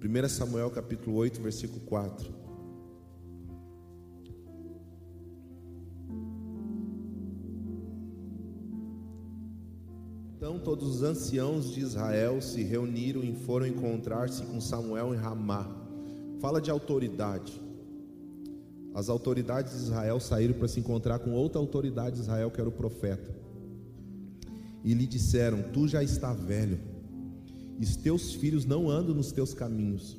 1 Samuel capítulo 8, versículo 4. Então todos os anciãos de Israel se reuniram e foram encontrar-se com Samuel em Ramá. Fala de autoridade. As autoridades de Israel saíram para se encontrar com outra autoridade de Israel, que era o profeta. E lhe disseram: Tu já está velho, e os teus filhos não andam nos teus caminhos.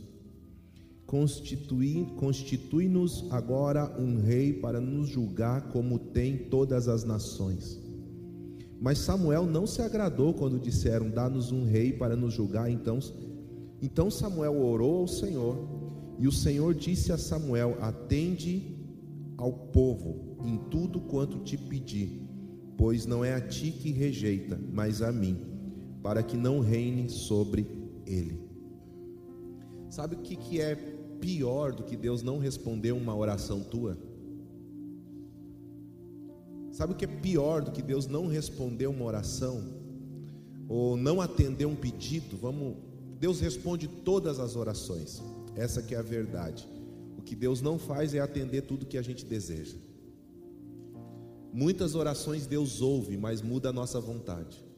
Constitui-nos constitui agora um rei para nos julgar como tem todas as nações. Mas Samuel não se agradou quando disseram: Dá-nos um rei para nos julgar. Então, então Samuel orou ao Senhor, e o Senhor disse a Samuel: Atende ao povo em tudo quanto te pedi, pois não é a ti que rejeita, mas a mim, para que não reine sobre ele. Sabe o que, que é pior do que Deus não responder uma oração tua? Sabe o que é pior do que Deus não responder uma oração? Ou não atender um pedido? Vamos, Deus responde todas as orações. Essa que é a verdade. O que Deus não faz é atender tudo que a gente deseja. Muitas orações Deus ouve, mas muda a nossa vontade.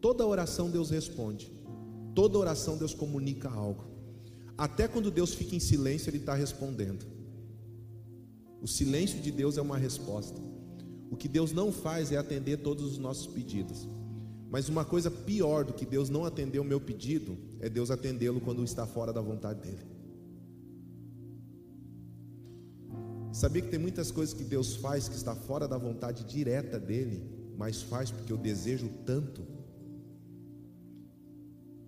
Toda oração Deus responde. Toda oração Deus comunica algo. Até quando Deus fica em silêncio, Ele está respondendo. O silêncio de Deus é uma resposta. O que Deus não faz é atender todos os nossos pedidos. Mas uma coisa pior do que Deus não atender o meu pedido é Deus atendê-lo quando está fora da vontade dele. Sabia que tem muitas coisas que Deus faz que está fora da vontade direta dele, mas faz porque eu desejo tanto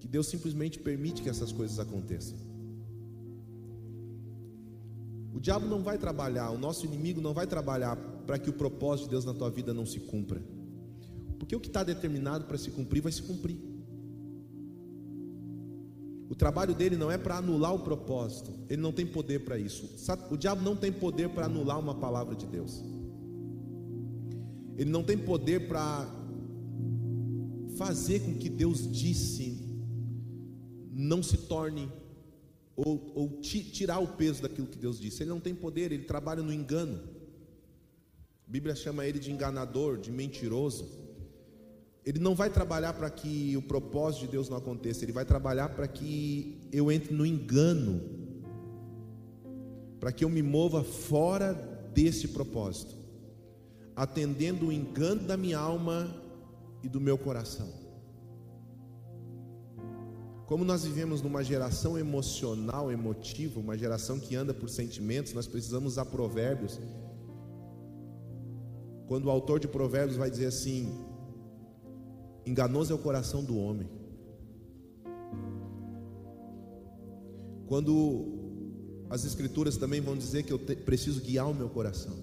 que Deus simplesmente permite que essas coisas aconteçam. O diabo não vai trabalhar, o nosso inimigo não vai trabalhar para que o propósito de Deus na tua vida não se cumpra. Porque o que está determinado para se cumprir, vai se cumprir. O trabalho dele não é para anular o propósito, ele não tem poder para isso. O diabo não tem poder para anular uma palavra de Deus, ele não tem poder para fazer com que Deus disse não se torne ou, ou tirar o peso daquilo que Deus disse. Ele não tem poder, ele trabalha no engano. A Bíblia chama ele de enganador, de mentiroso. Ele não vai trabalhar para que o propósito de Deus não aconteça, ele vai trabalhar para que eu entre no engano, para que eu me mova fora desse propósito, atendendo o engano da minha alma e do meu coração. Como nós vivemos numa geração emocional, emotiva, uma geração que anda por sentimentos, nós precisamos usar provérbios quando o autor de Provérbios vai dizer assim: enganoso é o coração do homem. Quando as Escrituras também vão dizer que eu te, preciso guiar o meu coração.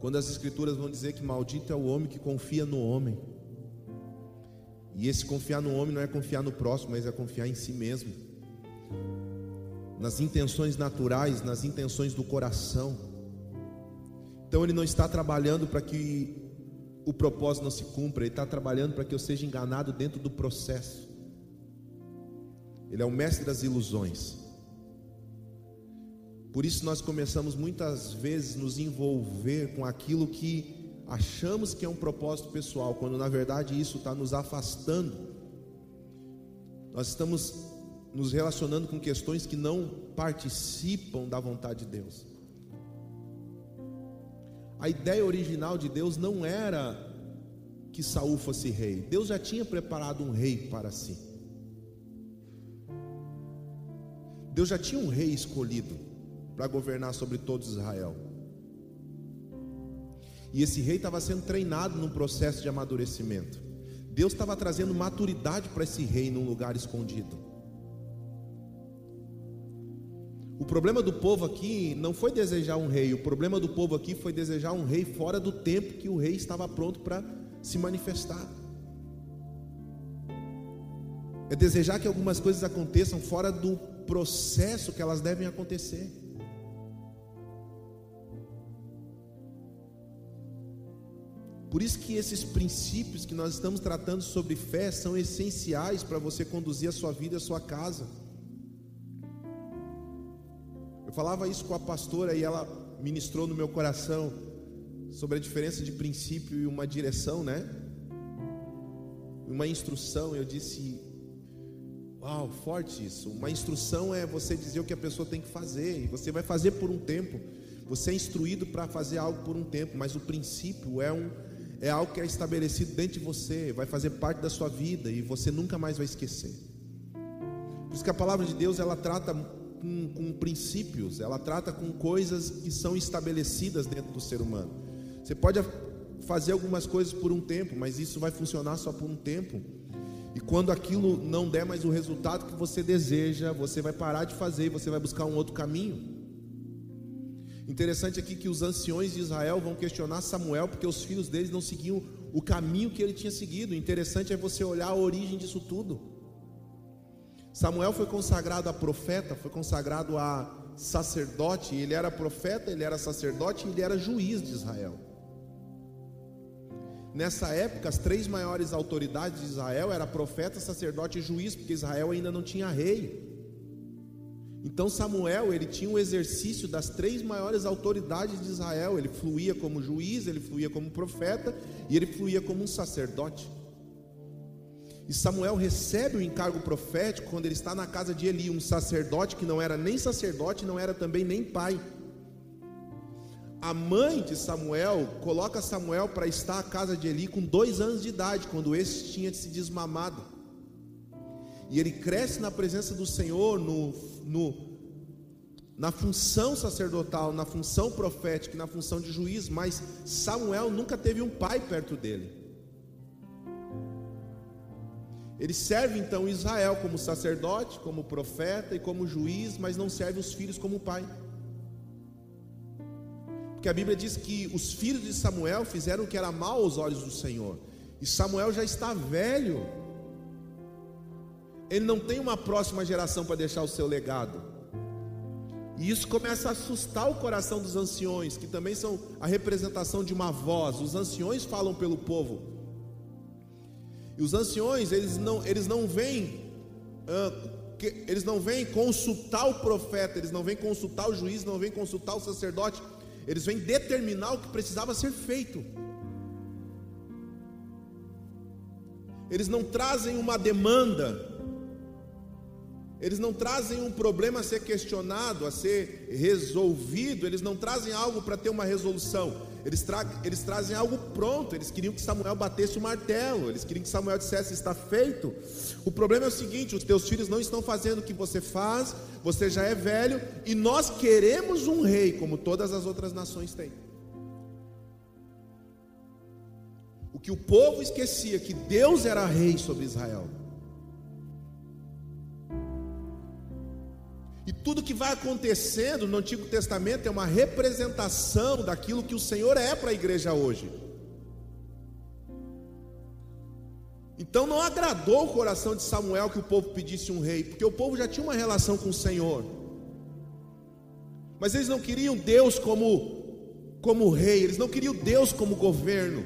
Quando as Escrituras vão dizer que maldito é o homem que confia no homem. E esse confiar no homem não é confiar no próximo, mas é confiar em si mesmo. Nas intenções naturais, nas intenções do coração. Então ele não está trabalhando para que o propósito não se cumpra, ele está trabalhando para que eu seja enganado dentro do processo. Ele é o mestre das ilusões. Por isso nós começamos muitas vezes nos envolver com aquilo que achamos que é um propósito pessoal, quando na verdade isso está nos afastando. Nós estamos nos relacionando com questões que não participam da vontade de Deus. A ideia original de Deus não era que Saul fosse rei. Deus já tinha preparado um rei para si. Deus já tinha um rei escolhido para governar sobre todo Israel. E esse rei estava sendo treinado num processo de amadurecimento. Deus estava trazendo maturidade para esse rei num lugar escondido. O problema do povo aqui não foi desejar um rei, o problema do povo aqui foi desejar um rei fora do tempo que o rei estava pronto para se manifestar. É desejar que algumas coisas aconteçam fora do processo que elas devem acontecer. Por isso que esses princípios que nós estamos tratando sobre fé são essenciais para você conduzir a sua vida a sua casa. Eu falava isso com a pastora e ela ministrou no meu coração sobre a diferença de princípio e uma direção, né? Uma instrução, eu disse, uau, forte isso. Uma instrução é você dizer o que a pessoa tem que fazer, e você vai fazer por um tempo. Você é instruído para fazer algo por um tempo, mas o princípio é um é algo que é estabelecido dentro de você, vai fazer parte da sua vida e você nunca mais vai esquecer. Por isso que a palavra de Deus ela trata com, com princípios, ela trata com coisas que são estabelecidas dentro do ser humano. Você pode fazer algumas coisas por um tempo, mas isso vai funcionar só por um tempo. E quando aquilo não der mais o resultado que você deseja, você vai parar de fazer e você vai buscar um outro caminho. Interessante aqui que os anciões de Israel vão questionar Samuel porque os filhos deles não seguiam o caminho que ele tinha seguido. Interessante é você olhar a origem disso tudo. Samuel foi consagrado a profeta, foi consagrado a sacerdote, ele era profeta, ele era sacerdote ele era juiz de Israel. Nessa época, as três maiores autoridades de Israel eram profeta, sacerdote e juiz, porque Israel ainda não tinha rei. Então Samuel, ele tinha um exercício das três maiores autoridades de Israel. Ele fluía como juiz, ele fluía como profeta e ele fluía como um sacerdote. E Samuel recebe o encargo profético quando ele está na casa de Eli, um sacerdote que não era nem sacerdote, não era também nem pai. A mãe de Samuel coloca Samuel para estar à casa de Eli com dois anos de idade, quando esse tinha se desmamado. E ele cresce na presença do Senhor, no, no, na função sacerdotal, na função profética, na função de juiz, mas Samuel nunca teve um pai perto dele. Ele serve então Israel como sacerdote, como profeta e como juiz, mas não serve os filhos como pai. Porque a Bíblia diz que os filhos de Samuel fizeram o que era mal aos olhos do Senhor. E Samuel já está velho ele não tem uma próxima geração para deixar o seu legado. E isso começa a assustar o coração dos anciões, que também são a representação de uma voz. Os anciões falam pelo povo. E os anciões, eles não, eles não vêm, eles não vêm consultar o profeta, eles não vêm consultar o juiz, não vêm consultar o sacerdote, eles vêm determinar o que precisava ser feito. Eles não trazem uma demanda, eles não trazem um problema a ser questionado, a ser resolvido, eles não trazem algo para ter uma resolução, eles, tra eles trazem algo pronto. Eles queriam que Samuel batesse o martelo, eles queriam que Samuel dissesse: Está feito. O problema é o seguinte: os teus filhos não estão fazendo o que você faz, você já é velho, e nós queremos um rei, como todas as outras nações têm. O que o povo esquecia que Deus era rei sobre Israel. Tudo que vai acontecendo no Antigo Testamento é uma representação daquilo que o Senhor é para a igreja hoje. Então não agradou o coração de Samuel que o povo pedisse um rei, porque o povo já tinha uma relação com o Senhor. Mas eles não queriam Deus como como rei, eles não queriam Deus como governo.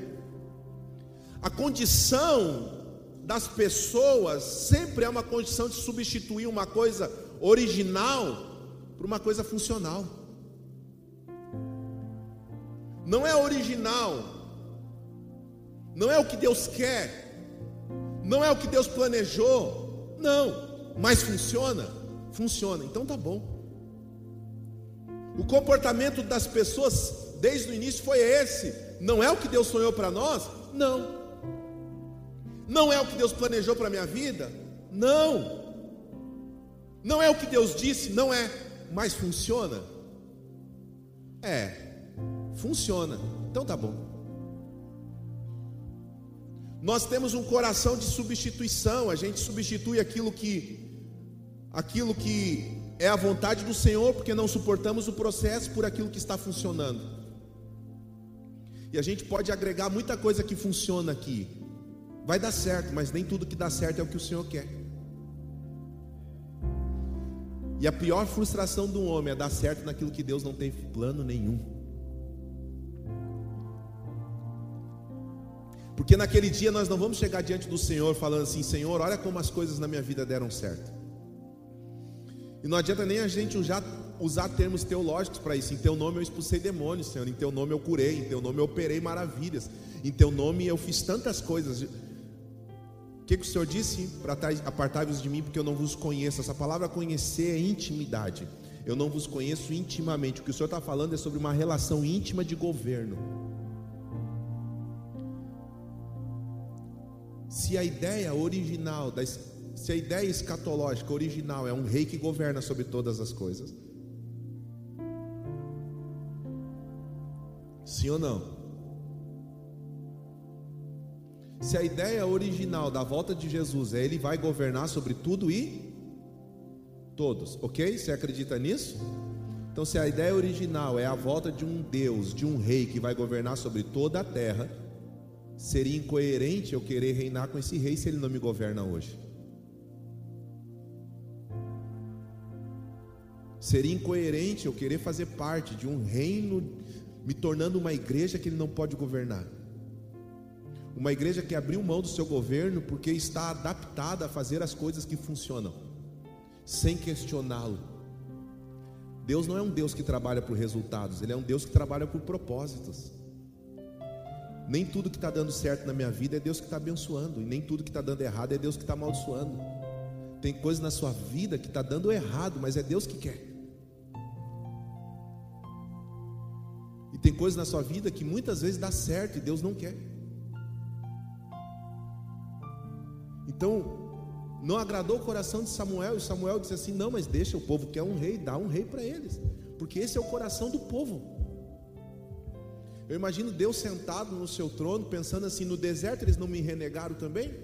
A condição das pessoas sempre é uma condição de substituir uma coisa original para uma coisa funcional. Não é original, não é o que Deus quer, não é o que Deus planejou, não, mas funciona, funciona, então tá bom. O comportamento das pessoas desde o início foi esse, não é o que Deus sonhou para nós? Não. Não é o que Deus planejou para a minha vida? Não. Não é o que Deus disse, não é, mas funciona? É, funciona. Então tá bom. Nós temos um coração de substituição, a gente substitui aquilo que aquilo que é a vontade do Senhor, porque não suportamos o processo por aquilo que está funcionando. E a gente pode agregar muita coisa que funciona aqui. Vai dar certo, mas nem tudo que dá certo é o que o Senhor quer. E a pior frustração um homem é dar certo naquilo que Deus não tem plano nenhum. Porque naquele dia nós não vamos chegar diante do Senhor falando assim: Senhor, olha como as coisas na minha vida deram certo. E não adianta nem a gente usar, usar termos teológicos para isso. Em teu nome eu expulsei demônios, Senhor. Em teu nome eu curei. Em teu nome eu operei maravilhas. Em teu nome eu fiz tantas coisas. Que, que o Senhor disse? Para apartar-vos de mim, porque eu não vos conheço. Essa palavra conhecer é intimidade. Eu não vos conheço intimamente. O que o Senhor está falando é sobre uma relação íntima de governo. Se a ideia original, se a ideia escatológica original é um rei que governa sobre todas as coisas, sim ou não? Se a ideia original da volta de Jesus é ele vai governar sobre tudo e todos, ok? Você acredita nisso? Então, se a ideia original é a volta de um Deus, de um rei que vai governar sobre toda a terra, Seria incoerente eu querer reinar com esse rei se ele não me governa hoje. Seria incoerente eu querer fazer parte de um reino, me tornando uma igreja que ele não pode governar. Uma igreja que abriu mão do seu governo porque está adaptada a fazer as coisas que funcionam, sem questioná-lo. Deus não é um Deus que trabalha por resultados, Ele é um Deus que trabalha por propósitos. Nem tudo que está dando certo na minha vida é Deus que está abençoando, e nem tudo que está dando errado é Deus que está amaldiçoando. Tem coisa na sua vida que está dando errado, mas é Deus que quer. E tem coisas na sua vida que muitas vezes dá certo e Deus não quer. Então, não agradou o coração de Samuel, e Samuel disse assim: Não, mas deixa, o povo quer um rei, dá um rei para eles, porque esse é o coração do povo. Eu imagino Deus sentado no seu trono, pensando assim: no deserto eles não me renegaram também?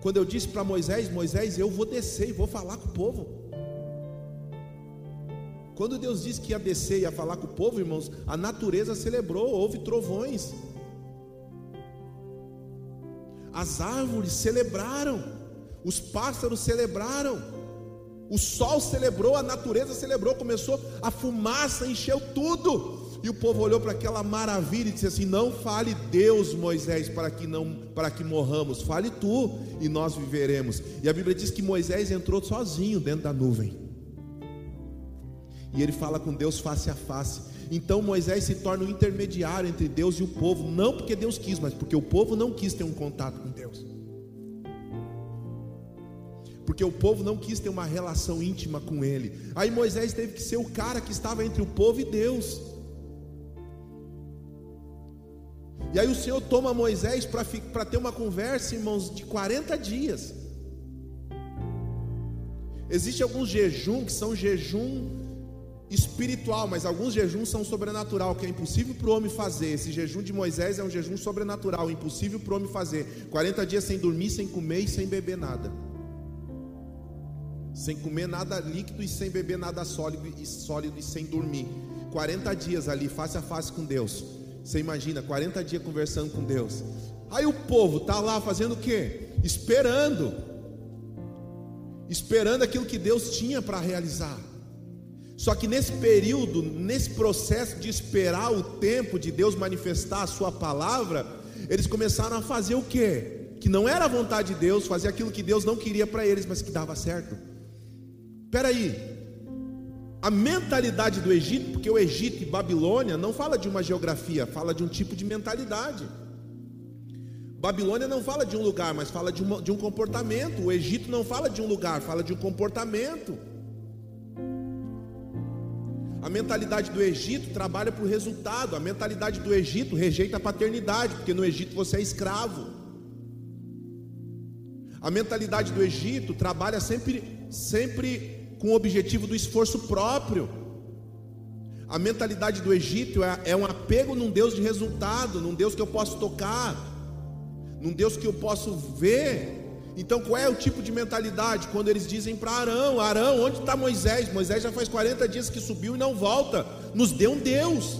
Quando eu disse para Moisés: Moisés, eu vou descer e vou falar com o povo. Quando Deus disse que ia descer e ia falar com o povo, irmãos, a natureza celebrou, houve trovões. As árvores celebraram, os pássaros celebraram, o sol celebrou, a natureza celebrou, começou a fumaça, encheu tudo. E o povo olhou para aquela maravilha e disse assim: Não fale Deus, Moisés, para que não para que morramos, fale tu e nós viveremos. E a Bíblia diz que Moisés entrou sozinho dentro da nuvem. E ele fala com Deus face a face. Então Moisés se torna o um intermediário entre Deus e o povo, não porque Deus quis, mas porque o povo não quis ter um contato com Deus. Porque o povo não quis ter uma relação íntima com ele. Aí Moisés teve que ser o cara que estava entre o povo e Deus. E aí o Senhor toma Moisés para ter uma conversa, irmãos, de 40 dias. Existem alguns jejuns que são jejum espiritual, mas alguns jejuns são sobrenatural, que é impossível para o homem fazer. Esse jejum de Moisés é um jejum sobrenatural, impossível para o homem fazer. 40 dias sem dormir, sem comer e sem beber nada. Sem comer nada líquido e sem beber nada sólido e sólido e sem dormir. 40 dias ali face a face com Deus. Você imagina, 40 dias conversando com Deus. Aí o povo está lá fazendo o quê? Esperando. Esperando aquilo que Deus tinha para realizar. Só que nesse período, nesse processo de esperar o tempo de Deus manifestar a sua palavra, eles começaram a fazer o quê? Que não era a vontade de Deus, fazer aquilo que Deus não queria para eles, mas que dava certo. Espera aí, a mentalidade do Egito, porque o Egito e Babilônia não fala de uma geografia, fala de um tipo de mentalidade. Babilônia não fala de um lugar, mas fala de, uma, de um comportamento. O Egito não fala de um lugar, fala de um comportamento. A mentalidade do Egito trabalha por resultado. A mentalidade do Egito rejeita a paternidade, porque no Egito você é escravo. A mentalidade do Egito trabalha sempre, sempre com o objetivo do esforço próprio. A mentalidade do Egito é, é um apego num Deus de resultado, num Deus que eu posso tocar, num Deus que eu posso ver. Então, qual é o tipo de mentalidade? Quando eles dizem para Arão: Arão, onde está Moisés? Moisés já faz 40 dias que subiu e não volta. Nos dê um Deus.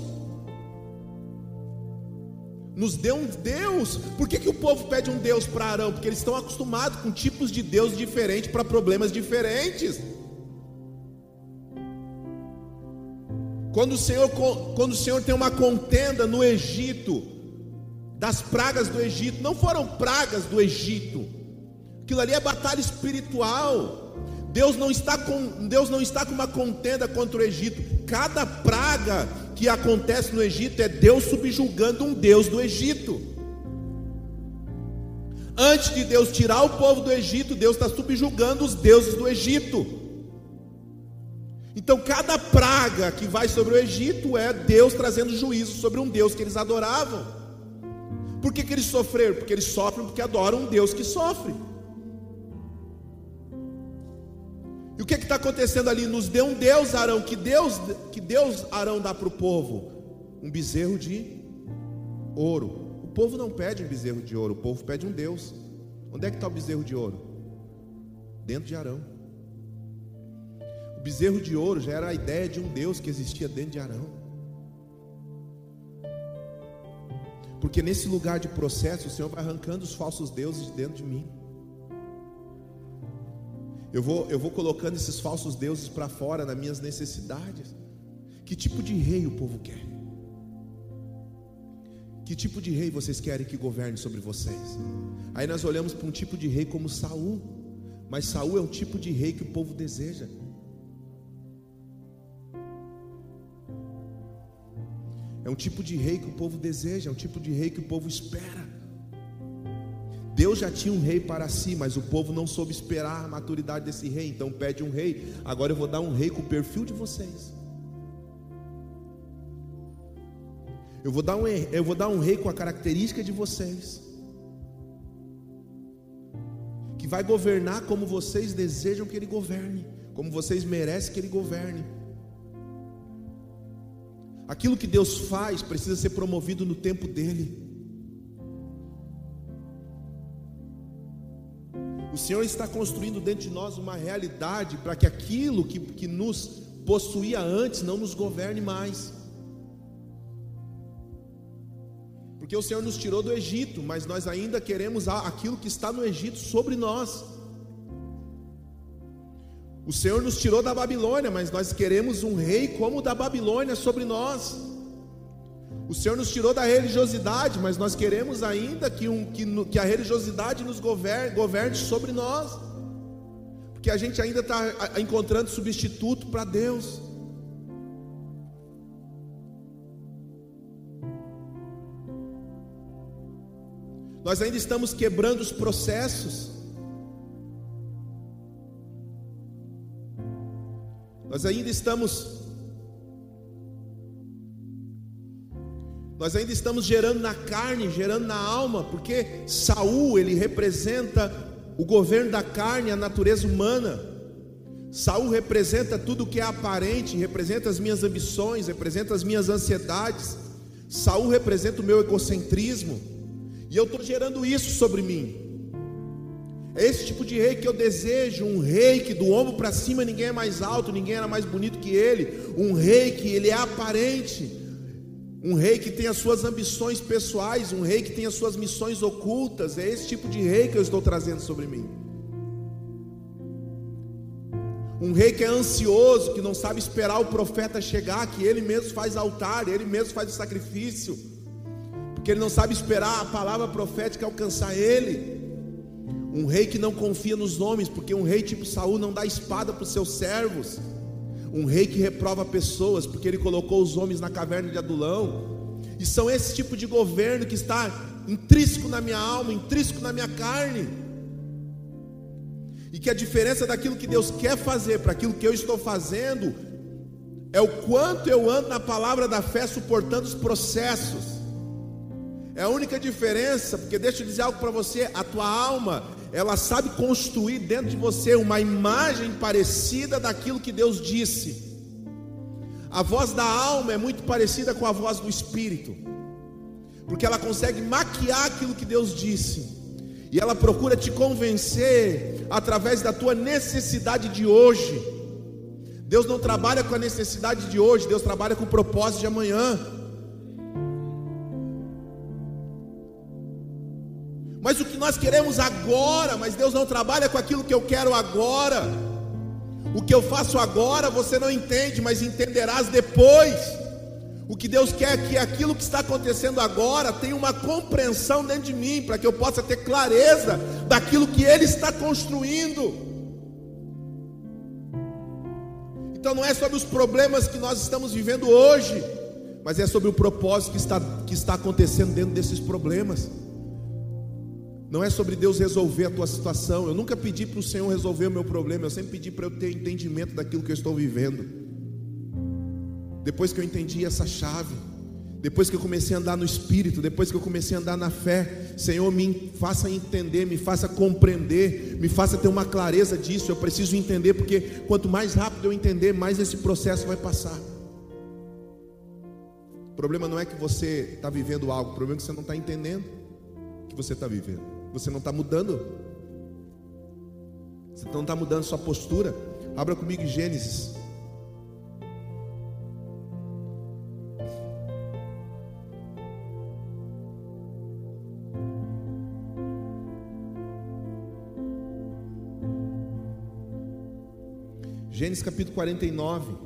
Nos dê um Deus. Por que, que o povo pede um Deus para Arão? Porque eles estão acostumados com tipos de Deus diferentes para problemas diferentes. Quando o Senhor, quando o Senhor tem uma contenda no Egito, das pragas do Egito. Não foram pragas do Egito. Aquilo ali é batalha espiritual. Deus não está com Deus não está com uma contenda contra o Egito. Cada praga que acontece no Egito é Deus subjugando um Deus do Egito. Antes de Deus tirar o povo do Egito, Deus está subjugando os deuses do Egito. Então, cada praga que vai sobre o Egito é Deus trazendo juízo sobre um Deus que eles adoravam. Por que, que eles sofreram? Porque eles sofrem porque adoram um Deus que sofre. O que está acontecendo ali? Nos deu um Deus, Arão. Que Deus, que Deus Arão dá para o povo? Um bezerro de ouro. O povo não pede um bezerro de ouro, o povo pede um Deus. Onde é que está o bezerro de ouro? Dentro de Arão. O bezerro de ouro já era a ideia de um Deus que existia dentro de Arão. Porque nesse lugar de processo, o Senhor vai arrancando os falsos deuses de dentro de mim. Eu vou, eu vou colocando esses falsos deuses para fora nas minhas necessidades. Que tipo de rei o povo quer? Que tipo de rei vocês querem que governe sobre vocês? Aí nós olhamos para um tipo de rei como Saul, mas Saul é o tipo de rei que o povo deseja. É um tipo de rei que o povo deseja, é um tipo de rei que o povo espera. Deus já tinha um rei para si, mas o povo não soube esperar a maturidade desse rei, então pede um rei. Agora eu vou dar um rei com o perfil de vocês. Eu vou dar um, eu vou dar um rei com a característica de vocês. Que vai governar como vocês desejam que ele governe, como vocês merecem que ele governe. Aquilo que Deus faz precisa ser promovido no tempo dele. O Senhor está construindo dentro de nós uma realidade para que aquilo que, que nos possuía antes não nos governe mais. Porque o Senhor nos tirou do Egito, mas nós ainda queremos aquilo que está no Egito sobre nós. O Senhor nos tirou da Babilônia, mas nós queremos um rei como o da Babilônia sobre nós. O Senhor nos tirou da religiosidade, mas nós queremos ainda que, um, que, que a religiosidade nos governe, governe sobre nós, porque a gente ainda está encontrando substituto para Deus. Nós ainda estamos quebrando os processos. Nós ainda estamos Nós ainda estamos gerando na carne, gerando na alma, porque Saul, ele representa o governo da carne, a natureza humana. Saul representa tudo que é aparente, representa as minhas ambições, representa as minhas ansiedades. Saul representa o meu egocentrismo. E eu estou gerando isso sobre mim. É esse tipo de rei que eu desejo, um rei que do ombro para cima ninguém é mais alto, ninguém era mais bonito que ele, um rei que ele é aparente, um rei que tem as suas ambições pessoais, um rei que tem as suas missões ocultas, é esse tipo de rei que eu estou trazendo sobre mim. Um rei que é ansioso, que não sabe esperar o profeta chegar, que ele mesmo faz altar, ele mesmo faz o sacrifício, porque ele não sabe esperar a palavra profética alcançar ele. Um rei que não confia nos homens, porque um rei tipo Saul não dá espada para os seus servos um rei que reprova pessoas, porque ele colocou os homens na caverna de Adulão. E são esse tipo de governo que está intrínseco na minha alma, intrínseco na minha carne. E que a diferença daquilo que Deus quer fazer para aquilo que eu estou fazendo é o quanto eu ando na palavra da fé suportando os processos. É a única diferença, porque deixa eu dizer algo para você: a tua alma ela sabe construir dentro de você uma imagem parecida daquilo que Deus disse. A voz da alma é muito parecida com a voz do espírito, porque ela consegue maquiar aquilo que Deus disse, e ela procura te convencer através da tua necessidade de hoje. Deus não trabalha com a necessidade de hoje, Deus trabalha com o propósito de amanhã. Mas o que nós queremos agora, mas Deus não trabalha com aquilo que eu quero agora. O que eu faço agora você não entende, mas entenderás depois. O que Deus quer é que aquilo que está acontecendo agora tenha uma compreensão dentro de mim, para que eu possa ter clareza daquilo que Ele está construindo. Então não é sobre os problemas que nós estamos vivendo hoje, mas é sobre o propósito que está, que está acontecendo dentro desses problemas. Não é sobre Deus resolver a tua situação. Eu nunca pedi para o Senhor resolver o meu problema, eu sempre pedi para eu ter entendimento daquilo que eu estou vivendo. Depois que eu entendi essa chave, depois que eu comecei a andar no Espírito, depois que eu comecei a andar na fé, Senhor, me faça entender, me faça compreender, me faça ter uma clareza disso. Eu preciso entender, porque quanto mais rápido eu entender, mais esse processo vai passar. O problema não é que você está vivendo algo, o problema é que você não está entendendo o que você está vivendo. Você não está mudando. Você não está mudando sua postura. Abra comigo Gênesis Gênesis capítulo 49.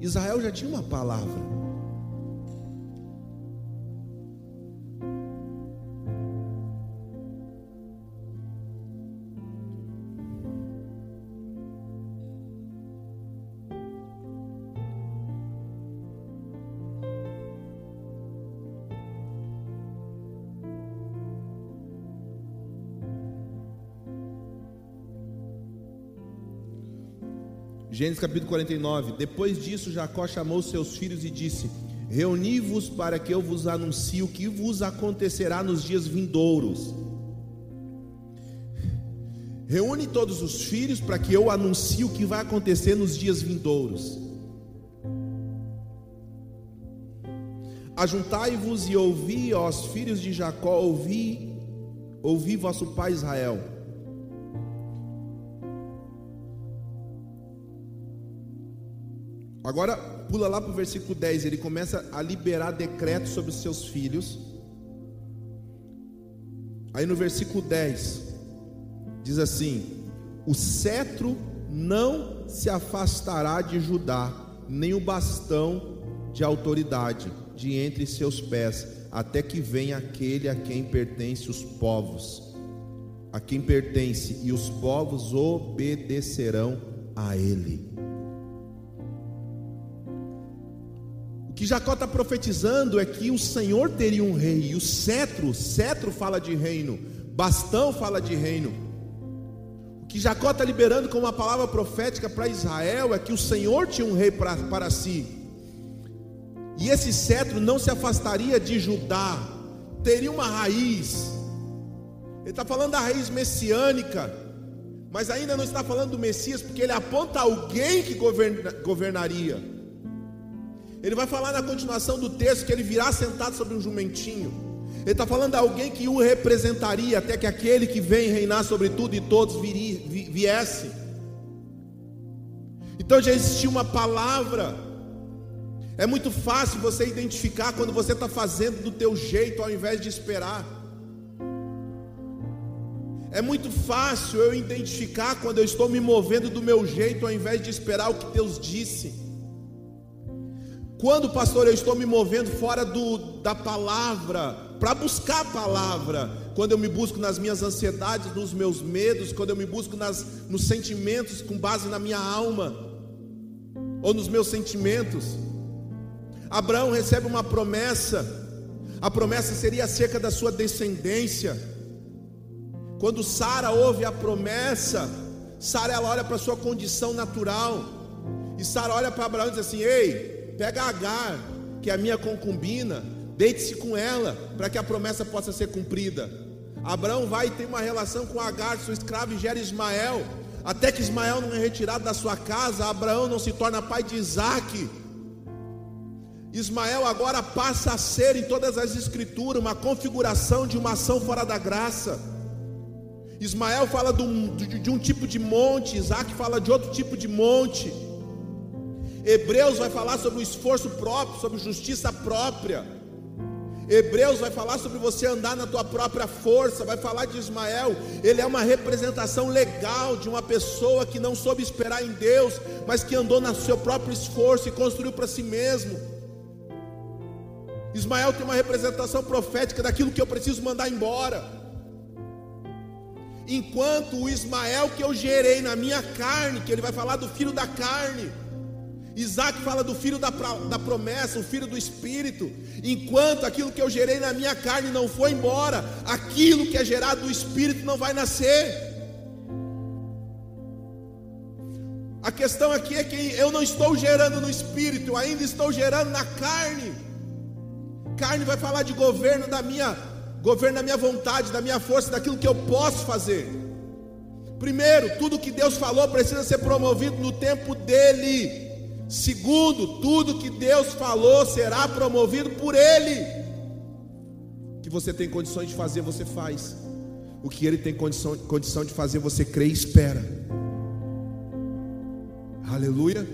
Israel já tinha uma palavra. Gênesis capítulo 49. Depois disso, Jacó chamou seus filhos e disse: Reuni-vos para que eu vos anuncie o que vos acontecerá nos dias vindouros. Reúne todos os filhos para que eu anuncie o que vai acontecer nos dias vindouros. Ajuntai-vos e ouvi, ó filhos de Jacó, ouvi, ouvi vosso pai Israel. Agora, pula lá para o versículo 10, ele começa a liberar decretos sobre os seus filhos. Aí no versículo 10, diz assim: O cetro não se afastará de Judá, nem o bastão de autoridade de entre seus pés, até que venha aquele a quem pertence os povos, a quem pertence, e os povos obedecerão a ele. Que Jacó está profetizando é que o Senhor teria um rei, e o cetro, cetro fala de reino, bastão fala de reino. O que Jacó está liberando como uma palavra profética para Israel é que o Senhor tinha um rei para, si, e esse cetro não se afastaria de Judá, teria uma raiz, ele está falando da raiz messiânica, mas ainda não está falando do Messias, porque ele aponta alguém que governa, governaria. Ele vai falar na continuação do texto que ele virá sentado sobre um jumentinho. Ele está falando de alguém que o representaria até que aquele que vem reinar sobre tudo e todos viesse. Então já existia uma palavra. É muito fácil você identificar quando você está fazendo do teu jeito ao invés de esperar. É muito fácil eu identificar quando eu estou me movendo do meu jeito ao invés de esperar o que Deus disse. Quando, pastor, eu estou me movendo fora do, da palavra, para buscar a palavra, quando eu me busco nas minhas ansiedades, nos meus medos, quando eu me busco nas, nos sentimentos com base na minha alma, ou nos meus sentimentos. Abraão recebe uma promessa, a promessa seria acerca da sua descendência. Quando Sara ouve a promessa, Sara ela olha para sua condição natural, e Sara olha para Abraão e diz assim: Ei, Pega Agar, que é a minha concubina, deite-se com ela, para que a promessa possa ser cumprida. Abraão vai e tem uma relação com Agar, sua escrava, e gera Ismael. Até que Ismael não é retirado da sua casa, Abraão não se torna pai de Isaac. Ismael agora passa a ser em todas as escrituras uma configuração de uma ação fora da graça. Ismael fala de um, de, de um tipo de monte, Isaac fala de outro tipo de monte. Hebreus vai falar sobre o esforço próprio, sobre justiça própria. Hebreus vai falar sobre você andar na tua própria força, vai falar de Ismael, ele é uma representação legal de uma pessoa que não soube esperar em Deus, mas que andou no seu próprio esforço e construiu para si mesmo. Ismael tem uma representação profética daquilo que eu preciso mandar embora. Enquanto o Ismael que eu gerei na minha carne, que ele vai falar do filho da carne, Isaac fala do filho da, da promessa, o filho do espírito. Enquanto aquilo que eu gerei na minha carne não foi embora, aquilo que é gerado do espírito não vai nascer. A questão aqui é que eu não estou gerando no espírito, eu ainda estou gerando na carne. Carne vai falar de governo da minha, governo da minha vontade, da minha força, daquilo que eu posso fazer. Primeiro, tudo que Deus falou precisa ser promovido no tempo dele. Segundo, tudo que Deus falou será promovido por Ele. O que você tem condições de fazer, você faz. O que Ele tem condição, condição de fazer, você crê e espera. Aleluia.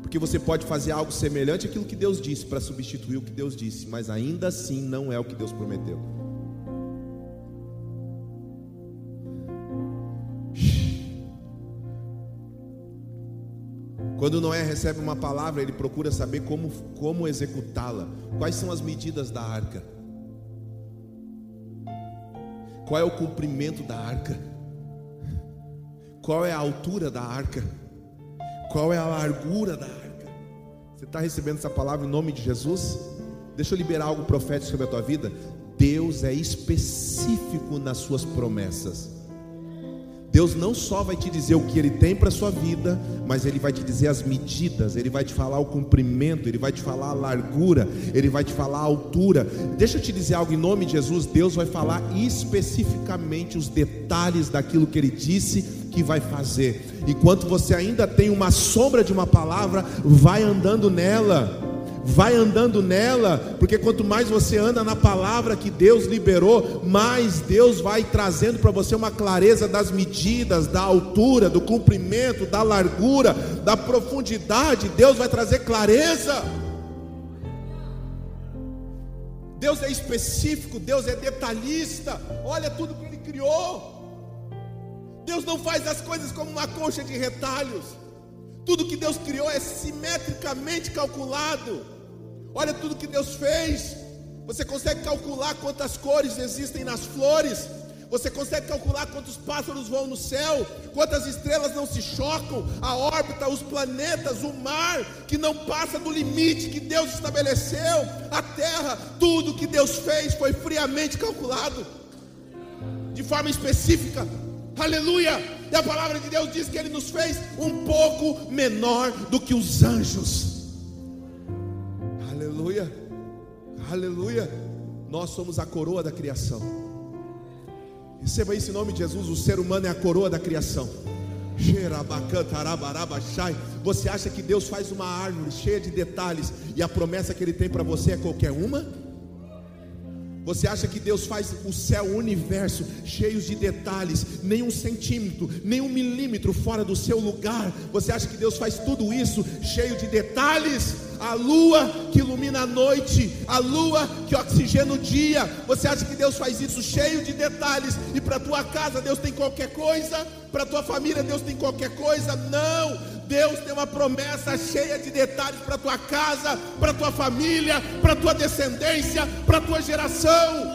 Porque você pode fazer algo semelhante àquilo que Deus disse para substituir o que Deus disse, mas ainda assim não é o que Deus prometeu. Quando Noé recebe uma palavra, ele procura saber como, como executá-la. Quais são as medidas da arca? Qual é o comprimento da arca? Qual é a altura da arca? Qual é a largura da arca? Você está recebendo essa palavra em nome de Jesus? Deixa eu liberar algo profético sobre a tua vida. Deus é específico nas suas promessas. Deus não só vai te dizer o que Ele tem para a sua vida, mas Ele vai te dizer as medidas, Ele vai te falar o comprimento, Ele vai te falar a largura, Ele vai te falar a altura. Deixa eu te dizer algo em nome de Jesus: Deus vai falar especificamente os detalhes daquilo que Ele disse que vai fazer. Enquanto você ainda tem uma sombra de uma palavra, vai andando nela vai andando nela, porque quanto mais você anda na palavra que Deus liberou, mais Deus vai trazendo para você uma clareza das medidas, da altura, do comprimento, da largura, da profundidade. Deus vai trazer clareza. Deus é específico, Deus é detalhista. Olha tudo que Ele criou. Deus não faz as coisas como uma concha de retalhos. Tudo que Deus criou é simetricamente calculado. Olha tudo que Deus fez. Você consegue calcular quantas cores existem nas flores? Você consegue calcular quantos pássaros voam no céu? Quantas estrelas não se chocam? A órbita, os planetas, o mar que não passa do limite que Deus estabeleceu. A terra, tudo que Deus fez foi friamente calculado, de forma específica. Aleluia! E a palavra de Deus diz que Ele nos fez um pouco menor do que os anjos. Aleluia. Aleluia. Nós somos a coroa da criação. Receba isso em nome de Jesus. O ser humano é a coroa da criação. Você acha que Deus faz uma árvore cheia de detalhes e a promessa que Ele tem para você é qualquer uma? Você acha que Deus faz o céu, o universo, cheios de detalhes, nem um centímetro, nem um milímetro fora do seu lugar? Você acha que Deus faz tudo isso cheio de detalhes? A lua que ilumina a noite, a lua que oxigena o dia. Você acha que Deus faz isso cheio de detalhes? E para tua casa Deus tem qualquer coisa? Para tua família Deus tem qualquer coisa? Não. Deus tem uma promessa cheia de detalhes para tua casa, para tua família, para tua descendência, para tua geração.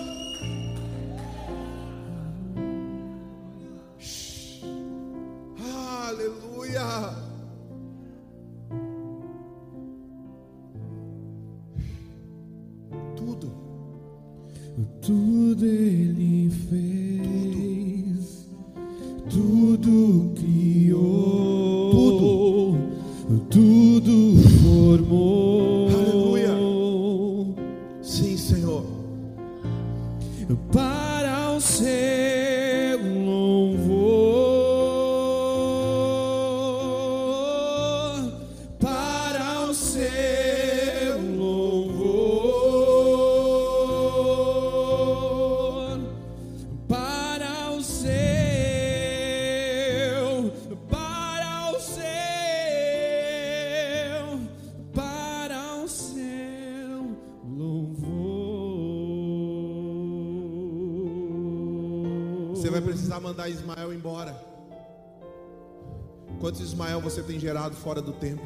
Você tem gerado fora do tempo?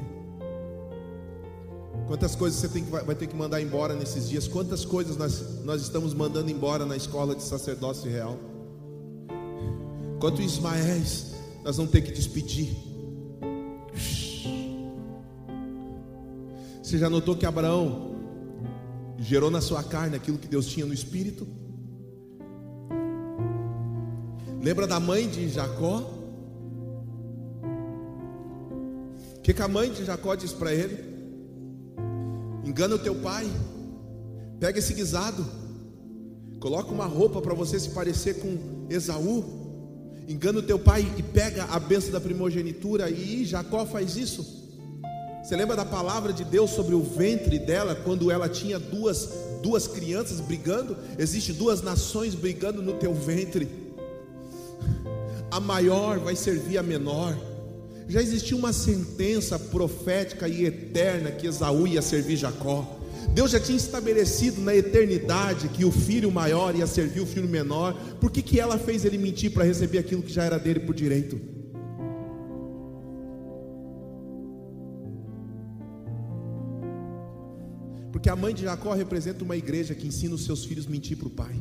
Quantas coisas você tem que, vai ter que mandar embora nesses dias? Quantas coisas nós, nós estamos mandando embora na escola de sacerdócio real? Quantos Ismaéis nós vamos ter que despedir? Você já notou que Abraão gerou na sua carne aquilo que Deus tinha no espírito? Lembra da mãe de Jacó? Que, que a mãe de Jacó disse para ele? Engana o teu pai, pega esse guisado, coloca uma roupa para você se parecer com Esaú, engana o teu pai e pega a benção da primogenitura, e Jacó faz isso. Você lembra da palavra de Deus sobre o ventre dela, quando ela tinha duas, duas crianças brigando? Existem duas nações brigando no teu ventre. A maior vai servir a menor. Já existia uma sentença profética e eterna que Esaú ia servir Jacó. Deus já tinha estabelecido na eternidade que o filho maior ia servir o filho menor. Por que, que ela fez ele mentir para receber aquilo que já era dele por direito? Porque a mãe de Jacó representa uma igreja que ensina os seus filhos a mentir para o pai.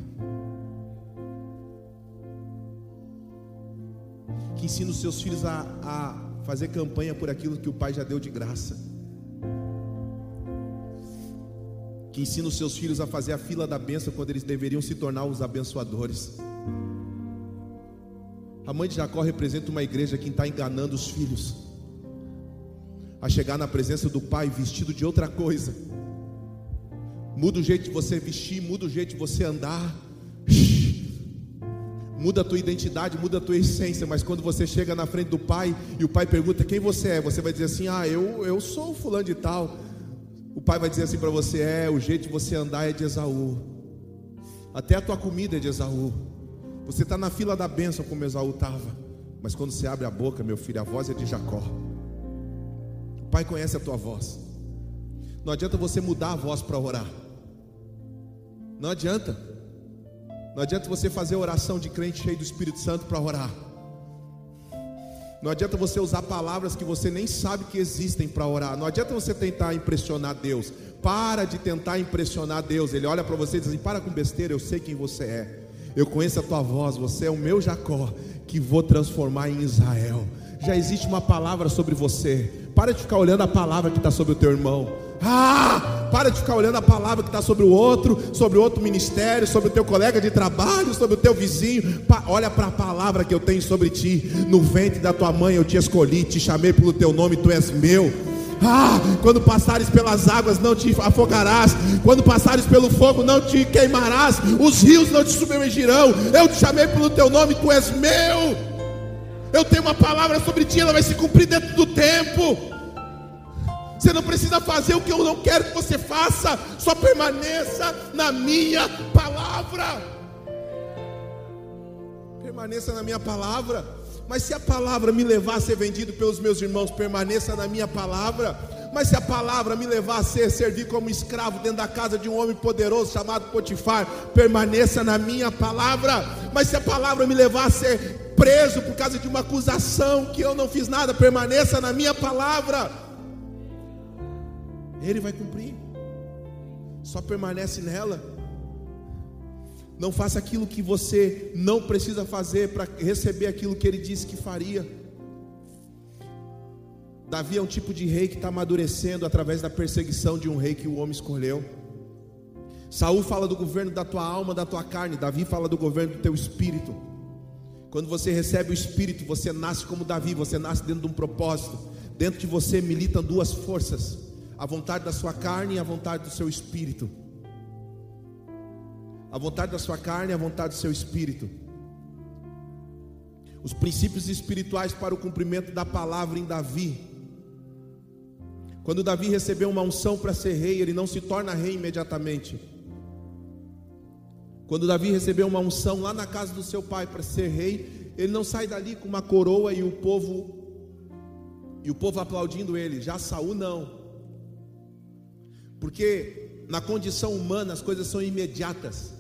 Que ensina os seus filhos a, a fazer campanha por aquilo que o Pai já deu de graça. Que ensina os seus filhos a fazer a fila da bênção quando eles deveriam se tornar os abençoadores. A mãe de Jacó representa uma igreja que está enganando os filhos a chegar na presença do pai vestido de outra coisa. Muda o jeito de você vestir, muda o jeito de você andar muda a tua identidade, muda a tua essência, mas quando você chega na frente do pai e o pai pergunta quem você é, você vai dizer assim: "Ah, eu eu sou fulano de tal". O pai vai dizer assim para você: "É, o jeito de você andar é de Esaú. Até a tua comida é de Esaú. Você está na fila da bênção como Esaú estava, mas quando você abre a boca, meu filho, a voz é de Jacó. O pai conhece a tua voz. Não adianta você mudar a voz para orar. Não adianta. Não adianta você fazer oração de crente cheio do Espírito Santo para orar. Não adianta você usar palavras que você nem sabe que existem para orar. Não adianta você tentar impressionar Deus. Para de tentar impressionar Deus. Ele olha para você e diz assim: para com besteira, eu sei quem você é. Eu conheço a tua voz, você é o meu Jacó, que vou transformar em Israel. Já existe uma palavra sobre você. Para de ficar olhando a palavra que está sobre o teu irmão. Ah, para de ficar olhando a palavra que está sobre o outro, sobre o outro ministério, sobre o teu colega de trabalho, sobre o teu vizinho. Pa olha para a palavra que eu tenho sobre ti. No ventre da tua mãe eu te escolhi, te chamei pelo teu nome, tu és meu. Ah, quando passares pelas águas não te afogarás, quando passares pelo fogo não te queimarás, os rios não te submergirão. Eu te chamei pelo teu nome, tu és meu. Eu tenho uma palavra sobre ti, ela vai se cumprir dentro do tempo. Você não precisa fazer o que eu não quero que você faça, só permaneça na minha palavra. Permaneça na minha palavra. Mas se a palavra me levar a ser vendido pelos meus irmãos, permaneça na minha palavra. Mas se a palavra me levar a ser servir como escravo dentro da casa de um homem poderoso chamado Potifar, permaneça na minha palavra. Mas se a palavra me levar a ser preso por causa de uma acusação que eu não fiz nada, permaneça na minha palavra. Ele vai cumprir. Só permanece nela. Não faça aquilo que você não precisa fazer para receber aquilo que ele disse que faria. Davi é um tipo de rei que está amadurecendo através da perseguição de um rei que o homem escolheu. Saul fala do governo da tua alma, da tua carne. Davi fala do governo do teu espírito. Quando você recebe o espírito, você nasce como Davi, você nasce dentro de um propósito. Dentro de você militam duas forças a vontade da sua carne e a vontade do seu espírito. A vontade da sua carne e a vontade do seu espírito. Os princípios espirituais para o cumprimento da palavra em Davi. Quando Davi recebeu uma unção para ser rei, ele não se torna rei imediatamente. Quando Davi recebeu uma unção lá na casa do seu pai para ser rei, ele não sai dali com uma coroa e o povo e o povo aplaudindo ele. Já Saul não. Porque na condição humana as coisas são imediatas.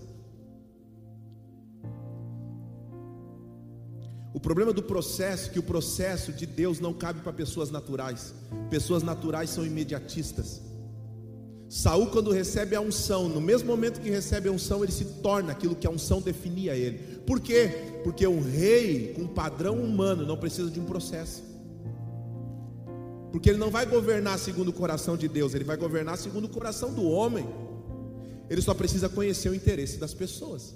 O problema do processo é que o processo de Deus não cabe para pessoas naturais. Pessoas naturais são imediatistas. Saul, quando recebe a unção, no mesmo momento que recebe a unção, ele se torna aquilo que a unção definia ele. Por quê? Porque um rei com padrão humano não precisa de um processo. Porque ele não vai governar segundo o coração de Deus, ele vai governar segundo o coração do homem. Ele só precisa conhecer o interesse das pessoas.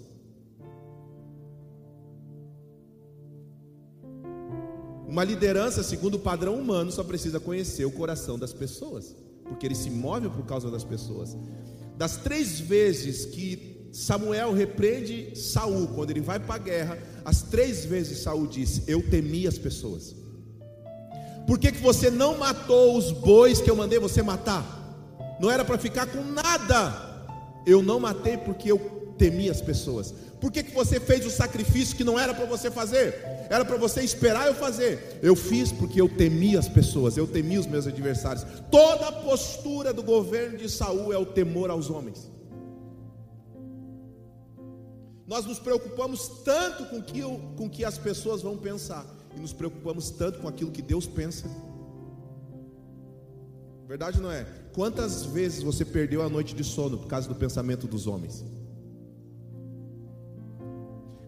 Uma liderança segundo o padrão humano só precisa conhecer o coração das pessoas, porque ele se move por causa das pessoas. Das três vezes que Samuel repreende Saul quando ele vai para a guerra, as três vezes Saul disse: Eu temi as pessoas. Por que, que você não matou os bois que eu mandei você matar? Não era para ficar com nada. Eu não matei porque eu temi as pessoas. Por que, que você fez o sacrifício que não era para você fazer? Era para você esperar eu fazer. Eu fiz porque eu temi as pessoas, eu temi os meus adversários. Toda a postura do governo de Saul é o temor aos homens. Nós nos preocupamos tanto com que, com que as pessoas vão pensar e nos preocupamos tanto com aquilo que Deus pensa. Verdade não é? Quantas vezes você perdeu a noite de sono por causa do pensamento dos homens?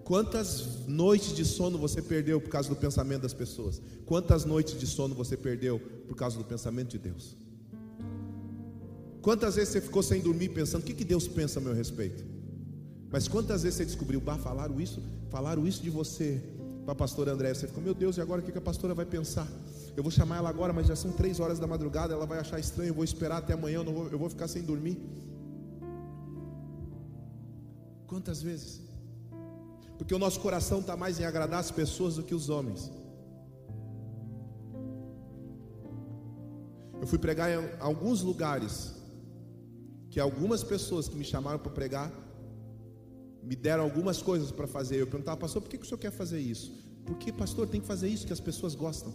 Quantas noites de sono você perdeu por causa do pensamento das pessoas? Quantas noites de sono você perdeu por causa do pensamento de Deus? Quantas vezes você ficou sem dormir pensando o que, que Deus pensa a meu respeito? Mas quantas vezes você descobriu, bah, falaram isso, falaram isso de você para a pastora André. Você ficou, meu Deus, e agora o que a pastora vai pensar? Eu vou chamar ela agora, mas já são três horas da madrugada, ela vai achar estranho, eu vou esperar até amanhã, eu, vou, eu vou ficar sem dormir. Quantas vezes? Porque o nosso coração está mais em agradar as pessoas do que os homens. Eu fui pregar em alguns lugares que algumas pessoas que me chamaram para pregar me deram algumas coisas para fazer. Eu perguntava, pastor, por que, que o senhor quer fazer isso? Porque, pastor, tem que fazer isso que as pessoas gostam.